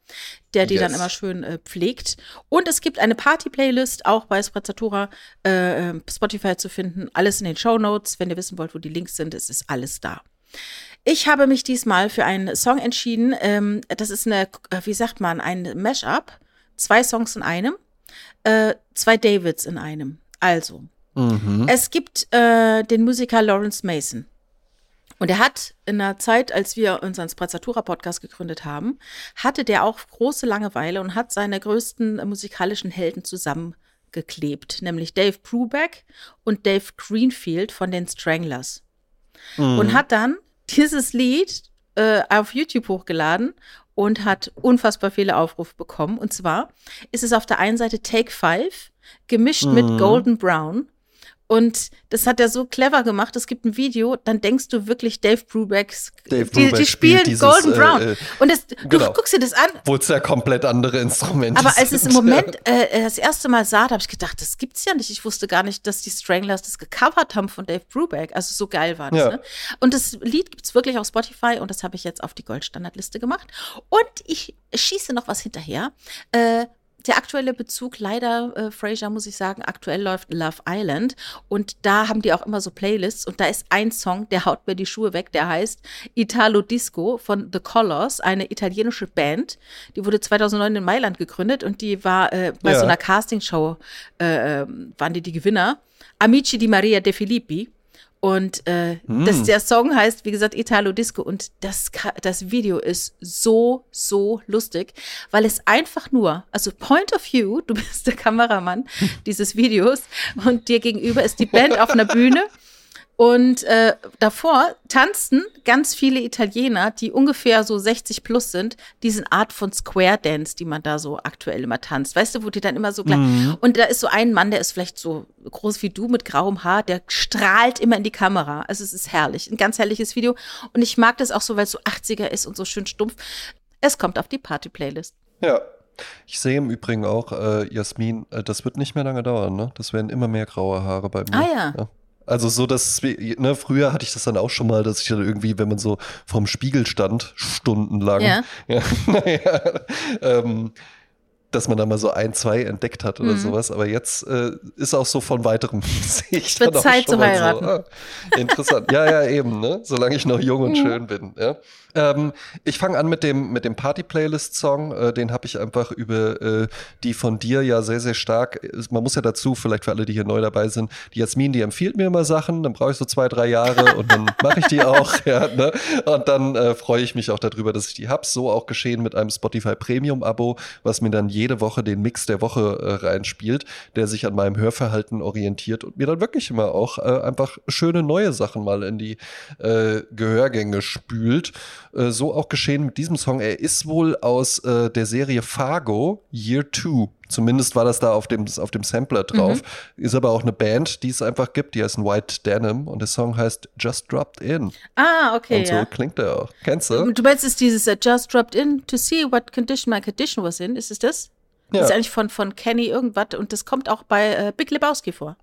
der die yes. dann immer schön äh, pflegt. Und es gibt eine Party-Playlist auch bei Sprezzatura äh, Spotify zu finden. Alles in den Show Notes. Wenn ihr wissen wollt, wo die Links sind, ist es alles da. Ich habe mich diesmal für einen Song entschieden. Ähm, das ist eine, äh, wie sagt man, ein Mashup. Zwei Songs in einem. Äh, zwei Davids in einem. Also, mhm. es gibt äh, den Musiker Lawrence Mason. Und er hat in der Zeit, als wir unseren Sprezzatura-Podcast gegründet haben, hatte der auch große Langeweile und hat seine größten musikalischen Helden zusammengeklebt, nämlich Dave Brubeck und Dave Greenfield von den Stranglers. Mhm. Und hat dann dieses Lied äh, auf YouTube hochgeladen und hat unfassbar viele Aufrufe bekommen. Und zwar ist es auf der einen Seite Take Five gemischt mhm. mit Golden Brown. Und das hat er so clever gemacht. Es gibt ein Video, dann denkst du wirklich Dave Brubecks. Dave Brubeck die, die spielen dieses, Golden Brown. Äh, und das, genau. du guckst dir das an. Wo es ja komplett andere Instrumente Aber als es im Moment äh, das erste Mal sah, habe ich gedacht, das gibt's ja nicht. Ich wusste gar nicht, dass die Stranglers das gecovert haben von Dave Brubeck. Also so geil war das. Ja. Ne? Und das Lied gibt's wirklich auf Spotify und das habe ich jetzt auf die Goldstandardliste gemacht. Und ich schieße noch was hinterher. Äh, der aktuelle Bezug, leider, äh, Fraser, muss ich sagen, aktuell läuft Love Island. Und da haben die auch immer so Playlists. Und da ist ein Song, der haut mir die Schuhe weg, der heißt Italo Disco von The Colors, eine italienische Band. Die wurde 2009 in Mailand gegründet und die war äh, bei ja. so einer Castingshow, äh, ähm, waren die die Gewinner. Amici di Maria De Filippi. Und äh, mm. das, der Song heißt, wie gesagt, Italo Disco. Und das, das Video ist so, so lustig, weil es einfach nur, also Point of View, du [laughs] bist der Kameramann dieses Videos und dir gegenüber ist die Band auf einer Bühne [laughs] und äh, davor tanzten ganz viele Italiener, die ungefähr so 60 plus sind, diesen Art von Square Dance, die man da so aktuell immer tanzt. Weißt du, wo die dann immer so klein. Mhm. Und da ist so ein Mann, der ist vielleicht so groß wie du mit grauem Haar, der strahlt immer in die Kamera. Also es ist herrlich. Ein ganz herrliches Video. Und ich mag das auch so, weil es so 80er ist und so schön stumpf. Es kommt auf die Party-Playlist. Ja, ich sehe im Übrigen auch, äh, Jasmin, äh, das wird nicht mehr lange dauern, ne? Das werden immer mehr graue Haare bei mir. Ah ja. ja. Also so, dass ne, früher hatte ich das dann auch schon mal, dass ich dann irgendwie, wenn man so vorm Spiegel stand, stundenlang, ja. [laughs] ja naja, ähm, dass man da mal so ein, zwei entdeckt hat oder mhm. sowas. Aber jetzt äh, ist auch so von weiterem [laughs] sehe ich Wird Zeit zu heiraten. So, ah, interessant. ja, ja, eben, ne? Solange ich noch jung und mhm. schön bin. Ja? Ähm, ich fange an mit dem, mit dem Party-Playlist-Song. Äh, den habe ich einfach über äh, die von dir ja sehr, sehr stark. Man muss ja dazu, vielleicht für alle, die hier neu dabei sind, die Jasmin, die empfiehlt mir immer Sachen, dann brauche ich so zwei, drei Jahre und dann [laughs] mache ich die auch. Ja, ne? Und dann äh, freue ich mich auch darüber, dass ich die habe. So auch geschehen mit einem Spotify Premium-Abo, was mir dann jede Woche den Mix der Woche äh, reinspielt, der sich an meinem Hörverhalten orientiert und mir dann wirklich immer auch äh, einfach schöne neue Sachen mal in die äh, Gehörgänge spült. Äh, so auch geschehen mit diesem Song. Er ist wohl aus äh, der Serie Fargo Year 2. Zumindest war das da auf dem, auf dem Sampler drauf. Mhm. Ist aber auch eine Band, die es einfach gibt, die heißt White Denim und der Song heißt Just Dropped In. Ah, okay. Und so ja. klingt er auch. Kennst du? Du meinst, es ist dieses uh, Just Dropped In to see what condition my condition was in? Ist es das? Ja. Das ist eigentlich von, von Kenny irgendwas und das kommt auch bei äh, Big Lebowski vor.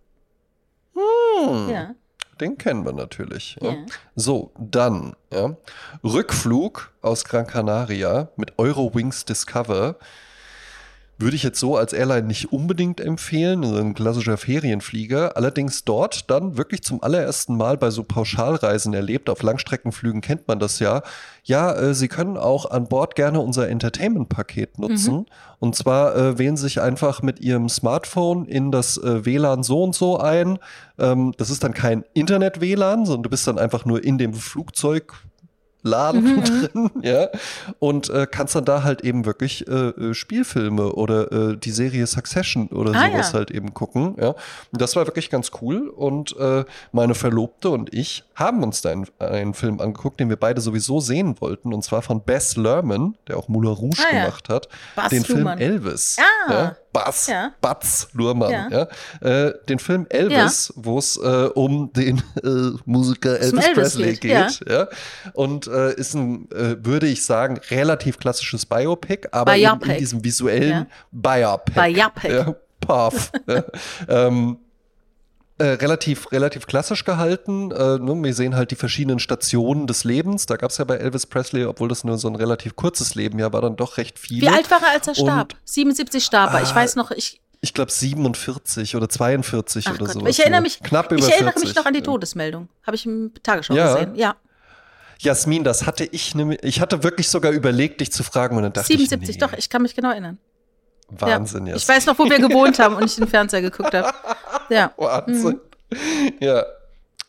Hm. Ja. Den kennen wir natürlich. Ja. Ja. So, dann ja. Rückflug aus Gran Canaria mit Eurowings Discover. Würde ich jetzt so als Airline nicht unbedingt empfehlen, ein klassischer Ferienflieger. Allerdings dort dann wirklich zum allerersten Mal bei so Pauschalreisen erlebt. Auf Langstreckenflügen kennt man das ja. Ja, äh, Sie können auch an Bord gerne unser Entertainment-Paket nutzen. Mhm. Und zwar äh, wählen Sie sich einfach mit Ihrem Smartphone in das äh, WLAN so und so ein. Ähm, das ist dann kein Internet-WLAN, sondern du bist dann einfach nur in dem Flugzeug Laden [laughs] mhm. drin, ja, und äh, kannst dann da halt eben wirklich äh, äh, Spielfilme oder äh, die Serie Succession oder ah, sowas ja. halt eben gucken, ja. Und das war wirklich ganz cool und äh, meine Verlobte und ich haben uns da einen, einen, Film angeguckt, den wir beide sowieso sehen wollten und zwar von Bess Lerman, der auch Moulin Rouge ah, gemacht hat, Bas den Luhmann. Film Elvis. Ah. Ja? Bass, ja. Batz Luhrmann, ja. ja? Äh, den Film Elvis, ja. wo es äh, um den äh, Musiker Elvis, Elvis Presley geht, geht ja. und äh, ist ein, äh, würde ich sagen, relativ klassisches Biopic, aber in, in, diesem visuellen Biopic. Biopic. Ja, Puff. [laughs] ähm, äh, relativ, relativ klassisch gehalten. Äh, ne, wir sehen halt die verschiedenen Stationen des Lebens. Da gab es ja bei Elvis Presley, obwohl das nur so ein relativ kurzes Leben ja war, dann doch recht viel. Wie alt war er, als er starb? Und, 77 starb er. Ich ah, weiß noch, ich. Ich glaube 47 oder 42 Ach oder Gott. so. Ich erinnere mich, knapp über ich erinnere 40. mich noch an die Todesmeldung. Habe ich im Tagesschau ja. gesehen. Ja. Jasmin, das hatte ich nämlich. Ich hatte wirklich sogar überlegt, dich zu fragen und dann dachte 77, ich. 77, nee. doch, ich kann mich genau erinnern. Wahnsinn, ja. Ich weiß noch, wo wir gewohnt haben und ich den Fernseher geguckt habe. Ja. [laughs] Wahnsinn. Mhm. Ja.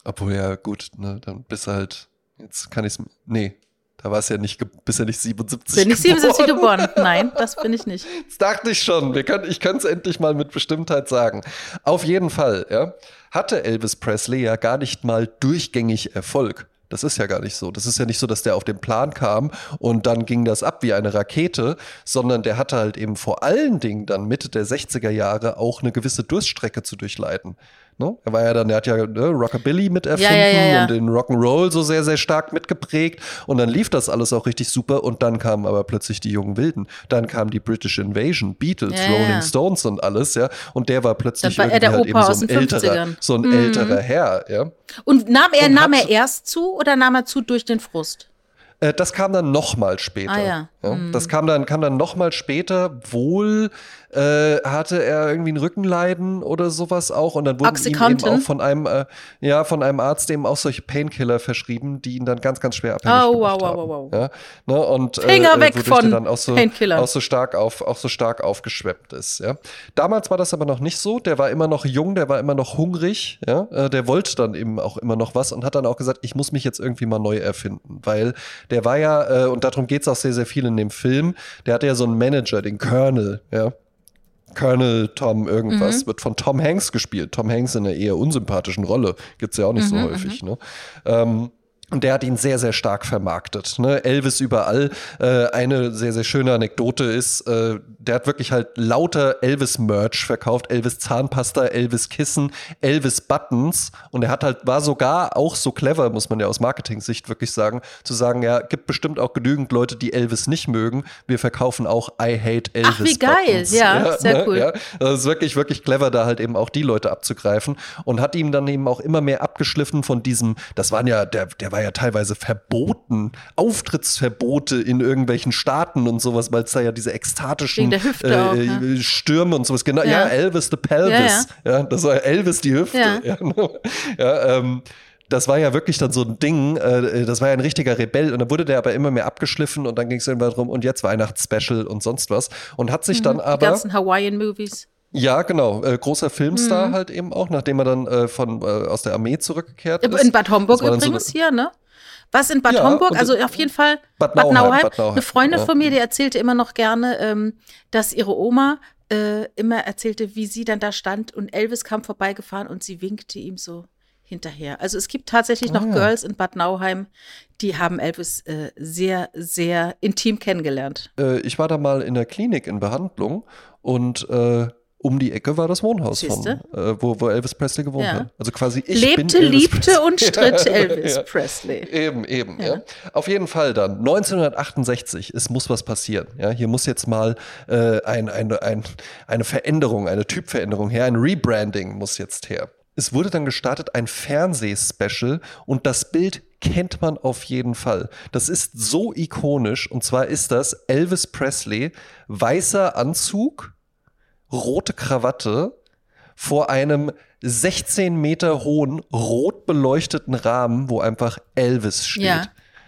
Obwohl, ja, gut, ne, dann bist du halt, jetzt kann ich es, nee, da war es ja nicht, bist ja nicht 77 Bin ich 77 geboren? Nein, das bin ich nicht. [laughs] Das dachte ich schon. Wir können, ich kann es endlich mal mit Bestimmtheit sagen. Auf jeden Fall, ja, hatte Elvis Presley ja gar nicht mal durchgängig Erfolg. Das ist ja gar nicht so. Das ist ja nicht so, dass der auf den Plan kam und dann ging das ab wie eine Rakete, sondern der hatte halt eben vor allen Dingen dann Mitte der 60er Jahre auch eine gewisse Durststrecke zu durchleiten. Ne? Er war ja dann, er hat ja ne, Rockabilly mit erfunden ja, ja, ja, und den Rock'n'Roll so sehr, sehr stark mitgeprägt. Und dann lief das alles auch richtig super. Und dann kamen aber plötzlich die jungen Wilden. Dann kam die British Invasion, Beatles, Rolling Stones und alles, ja. Und der war plötzlich war irgendwie halt eben so ein älterer, so ein mhm. älterer Herr, ja. Und nahm er, und nahm er erst zu oder nahm er zu durch den Frust? Äh, das kam dann noch mal später. Ah, ja. ja. Mhm. Das kam dann, kam dann noch mal später, wohl äh, hatte er irgendwie ein Rückenleiden oder sowas auch und dann wurden ihm eben auch von einem, äh, ja, von einem Arzt eben auch solche Painkiller verschrieben, die ihn dann ganz, ganz schwer abhängig oh, gemacht wow, wow, wow, haben. Ja? Ne? Und, äh, Finger weg von dann auch so, Painkiller. Auch so stark auf, auch so stark aufgeschwemmt ist. Ja? Damals war das aber noch nicht so. Der war immer noch jung, der war immer noch hungrig. Ja? Äh, der wollte dann eben auch immer noch was und hat dann auch gesagt, ich muss mich jetzt irgendwie mal neu erfinden, weil der war ja, äh, und darum geht es auch sehr, sehr viel in dem Film, der hatte ja so einen Manager, den Colonel, ja. Colonel Tom irgendwas, mhm. wird von Tom Hanks gespielt. Tom Hanks in einer eher unsympathischen Rolle. Gibt es ja auch nicht mhm, so häufig. Mhm. Ne? Ähm, und der hat ihn sehr, sehr stark vermarktet. Ne? Elvis überall. Äh, eine sehr, sehr schöne Anekdote ist, äh, der hat wirklich halt lauter Elvis-Merch verkauft. Elvis Zahnpasta, Elvis Kissen, Elvis Buttons. Und er hat halt, war sogar auch so clever, muss man ja aus Marketing-Sicht wirklich sagen, zu sagen, ja, gibt bestimmt auch genügend Leute, die Elvis nicht mögen. Wir verkaufen auch I Hate Elvis Ach, wie geil. Buttons. Ja, ja sehr ne? cool. Ja, das ist wirklich, wirklich clever, da halt eben auch die Leute abzugreifen. Und hat ihm dann eben auch immer mehr abgeschliffen von diesem, das waren ja, der, der war war ja teilweise verboten, Auftrittsverbote in irgendwelchen Staaten und sowas, weil es da ja diese ekstatischen äh, auch, ja. Stürme und sowas genau. Ja. ja, Elvis the Pelvis. Ja, ja. das war Elvis die Hüfte. Ja, [laughs] ja ähm, das war ja wirklich dann so ein Ding, äh, das war ja ein richtiger Rebell und dann wurde der aber immer mehr abgeschliffen und dann ging es irgendwann darum und jetzt Weihnachtsspecial und sonst was und hat sich mhm, dann aber die ganzen Hawaiian Movies ja, genau. Äh, großer Filmstar mhm. halt eben auch, nachdem er dann äh, von, äh, aus der Armee zurückgekehrt ist. In Bad Homburg übrigens so hier, ne? Was in Bad ja, Homburg? Also auf jeden Fall Bad Nauheim. Bad Nauheim. Bad Nauheim. Eine Freundin ja. von mir, die erzählte immer noch gerne, ähm, dass ihre Oma äh, immer erzählte, wie sie dann da stand und Elvis kam vorbeigefahren und sie winkte ihm so hinterher. Also es gibt tatsächlich noch oh, ja. Girls in Bad Nauheim, die haben Elvis äh, sehr, sehr intim kennengelernt. Äh, ich war da mal in der Klinik in Behandlung und äh, um die Ecke war das Wohnhaus von, äh, wo, wo Elvis Presley gewohnt ja. hat. Also quasi ich Lebte, liebte Presley. und stritt [laughs] Elvis ja. Presley. Eben, eben, ja. ja. Auf jeden Fall dann 1968, es muss was passieren. Ja, hier muss jetzt mal äh, ein, ein, ein, eine Veränderung, eine Typveränderung her, ein Rebranding muss jetzt her. Es wurde dann gestartet ein Fernsehspecial und das Bild kennt man auf jeden Fall. Das ist so ikonisch und zwar ist das Elvis Presley, weißer Anzug, rote Krawatte vor einem 16 Meter hohen, rot beleuchteten Rahmen, wo einfach Elvis steht. Ja.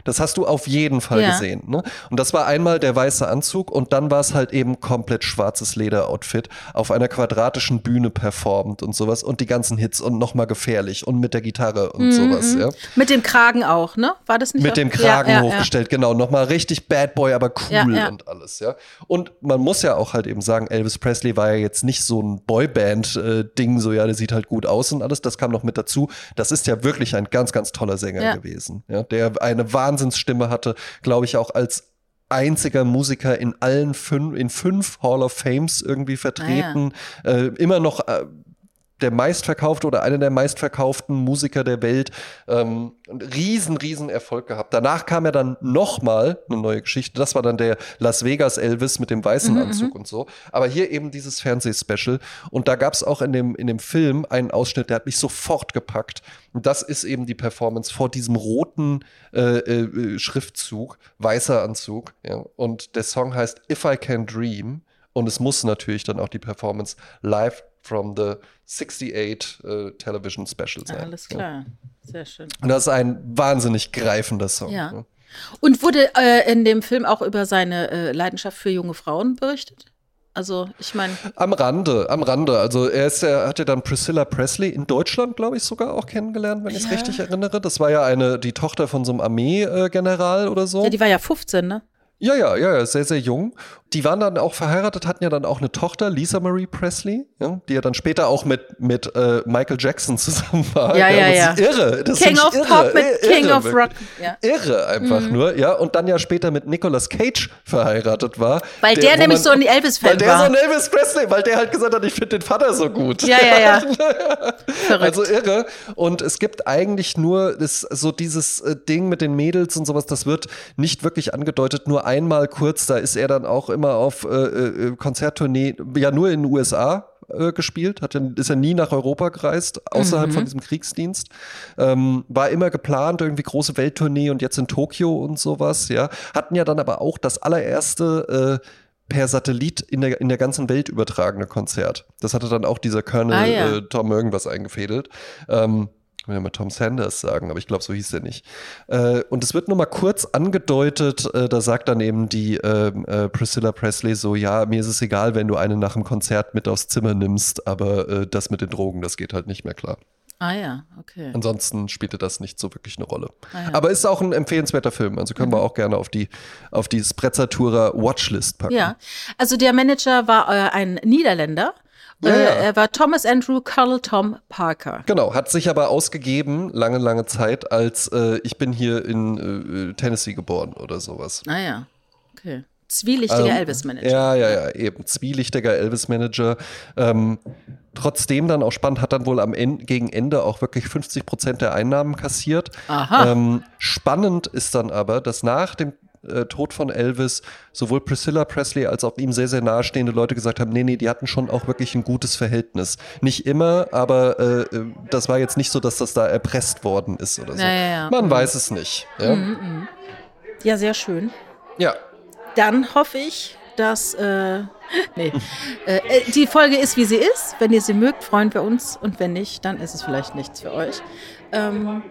Das hast du auf jeden Fall ja. gesehen. Ne? Und das war einmal der weiße Anzug und dann war es halt eben komplett schwarzes Lederoutfit auf einer quadratischen Bühne performt und sowas und die ganzen Hits und nochmal gefährlich und mit der Gitarre und mhm. sowas. Ja? Mit dem Kragen auch, ne? War das nicht? Mit dem Kragen ja, hochgestellt, genau. Nochmal richtig Bad Boy, aber cool und alles, ja. Und man muss ja auch halt eben sagen, Elvis Presley war ja jetzt nicht so ein Boyband-Ding, so ja, der sieht halt gut aus und alles. Das kam noch mit dazu. Das ist ja wirklich ein ganz, ganz toller Sänger gewesen, ja, der eine wahnsinnige Wahnsinnsstimme hatte, glaube ich, auch als einziger Musiker in allen fünf, in fünf Hall of Fames irgendwie vertreten. Ah, ja. äh, immer noch äh, der meistverkaufte oder einer der meistverkauften Musiker der Welt. Ähm, riesen, riesen Erfolg gehabt. Danach kam er dann nochmal eine neue Geschichte. Das war dann der Las Vegas Elvis mit dem weißen mhm, Anzug mhm. und so. Aber hier eben dieses Fernsehspecial. Und da gab es auch in dem, in dem Film einen Ausschnitt, der hat mich sofort gepackt. Und das ist eben die Performance vor diesem roten äh, äh, Schriftzug, weißer Anzug. Ja. Und der Song heißt If I Can Dream. Und es muss natürlich dann auch die Performance live from the 68 uh, Television Special sein. Alles klar, sehr schön. Und das ist ein wahnsinnig greifender Song. Ja. Ne? Und wurde äh, in dem Film auch über seine äh, Leidenschaft für junge Frauen berichtet? Also, ich meine. Am Rande, am Rande. Also, er, ist, er hat ja dann Priscilla Presley in Deutschland, glaube ich, sogar auch kennengelernt, wenn ich es richtig erinnere. Das war ja eine, die Tochter von so einem Armeegeneral oder so. Ja, die war ja 15, ne? Ja, ja, ja, sehr, sehr jung. Die waren dann auch verheiratet, hatten ja dann auch eine Tochter, Lisa Marie Presley, ja, die ja dann später auch mit, mit äh, Michael Jackson zusammen war. Ja, ja, ja. Das ist irre. Das King of irre, Pop mit irre, King irre, of Rock. Ja. Irre einfach mhm. nur, ja. Und dann ja später mit Nicolas Cage verheiratet war. Weil der, der nämlich man, so ein Elvis-Fan war. Weil der so ein Elvis Presley, weil der halt gesagt hat, ich finde den Vater so gut. Ja, ja, [laughs] ja. Verrückt. Also irre. Und es gibt eigentlich nur das, so dieses äh, Ding mit den Mädels und sowas, das wird nicht wirklich angedeutet, nur einmal kurz, da ist er dann auch immer auf äh, äh, äh, Konzerttournee ja nur in den USA äh, gespielt, hat ist ja nie nach Europa gereist, außerhalb mhm. von diesem Kriegsdienst. Ähm, war immer geplant, irgendwie große Welttournee und jetzt in Tokio und sowas, ja. Hatten ja dann aber auch das allererste äh, per Satellit in der, in der ganzen Welt übertragene Konzert. Das hatte dann auch dieser Colonel ah, ja. äh, Tom irgendwas eingefädelt. Ähm, ich will ja mal Tom Sanders sagen, aber ich glaube, so hieß er nicht. Äh, und es wird nur mal kurz angedeutet, äh, da sagt dann eben die ähm, äh, Priscilla Presley so, ja, mir ist es egal, wenn du eine nach dem Konzert mit aufs Zimmer nimmst, aber das mit den Drogen, das geht halt nicht mehr klar. Ah ja, okay. Ansonsten spielte das nicht so wirklich eine Rolle. Ah, ja. Aber ist auch ein empfehlenswerter Film. Also können mhm. wir auch gerne auf die, auf die Sprezzatura Watchlist packen. Ja, also der Manager war ein Niederländer ja, ja. Er war Thomas Andrew Colonel Tom Parker. Genau, hat sich aber ausgegeben, lange, lange Zeit, als äh, ich bin hier in äh, Tennessee geboren oder sowas. Ah ja, okay. Zwielichtiger ähm, Elvis-Manager. Ja, ja, ja, eben. Zwielichtiger Elvis-Manager. Ähm, trotzdem dann auch spannend, hat dann wohl am Ende, gegen Ende auch wirklich 50 Prozent der Einnahmen kassiert. Aha. Ähm, spannend ist dann aber, dass nach dem äh, Tod von Elvis sowohl Priscilla Presley als auch ihm sehr, sehr nahestehende Leute gesagt haben, nee, nee, die hatten schon auch wirklich ein gutes Verhältnis. Nicht immer, aber äh, äh das war jetzt nicht so, dass das da erpresst worden ist oder so. Ja, ja. Man mhm. weiß es nicht. Ja? Mhm, mhm. ja, sehr schön. Ja. Dann hoffe ich, dass äh, [laughs] nee, äh, äh, die Folge ist, wie sie ist. Wenn ihr sie mögt, freuen wir uns. Und wenn nicht, dann ist es vielleicht nichts für euch. Ähm,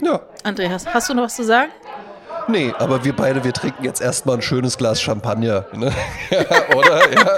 ja. André, hast, hast du noch was zu sagen? Nee, aber wir beide, wir trinken jetzt erstmal ein schönes Glas Champagner. Ne? ja, oder? Ja.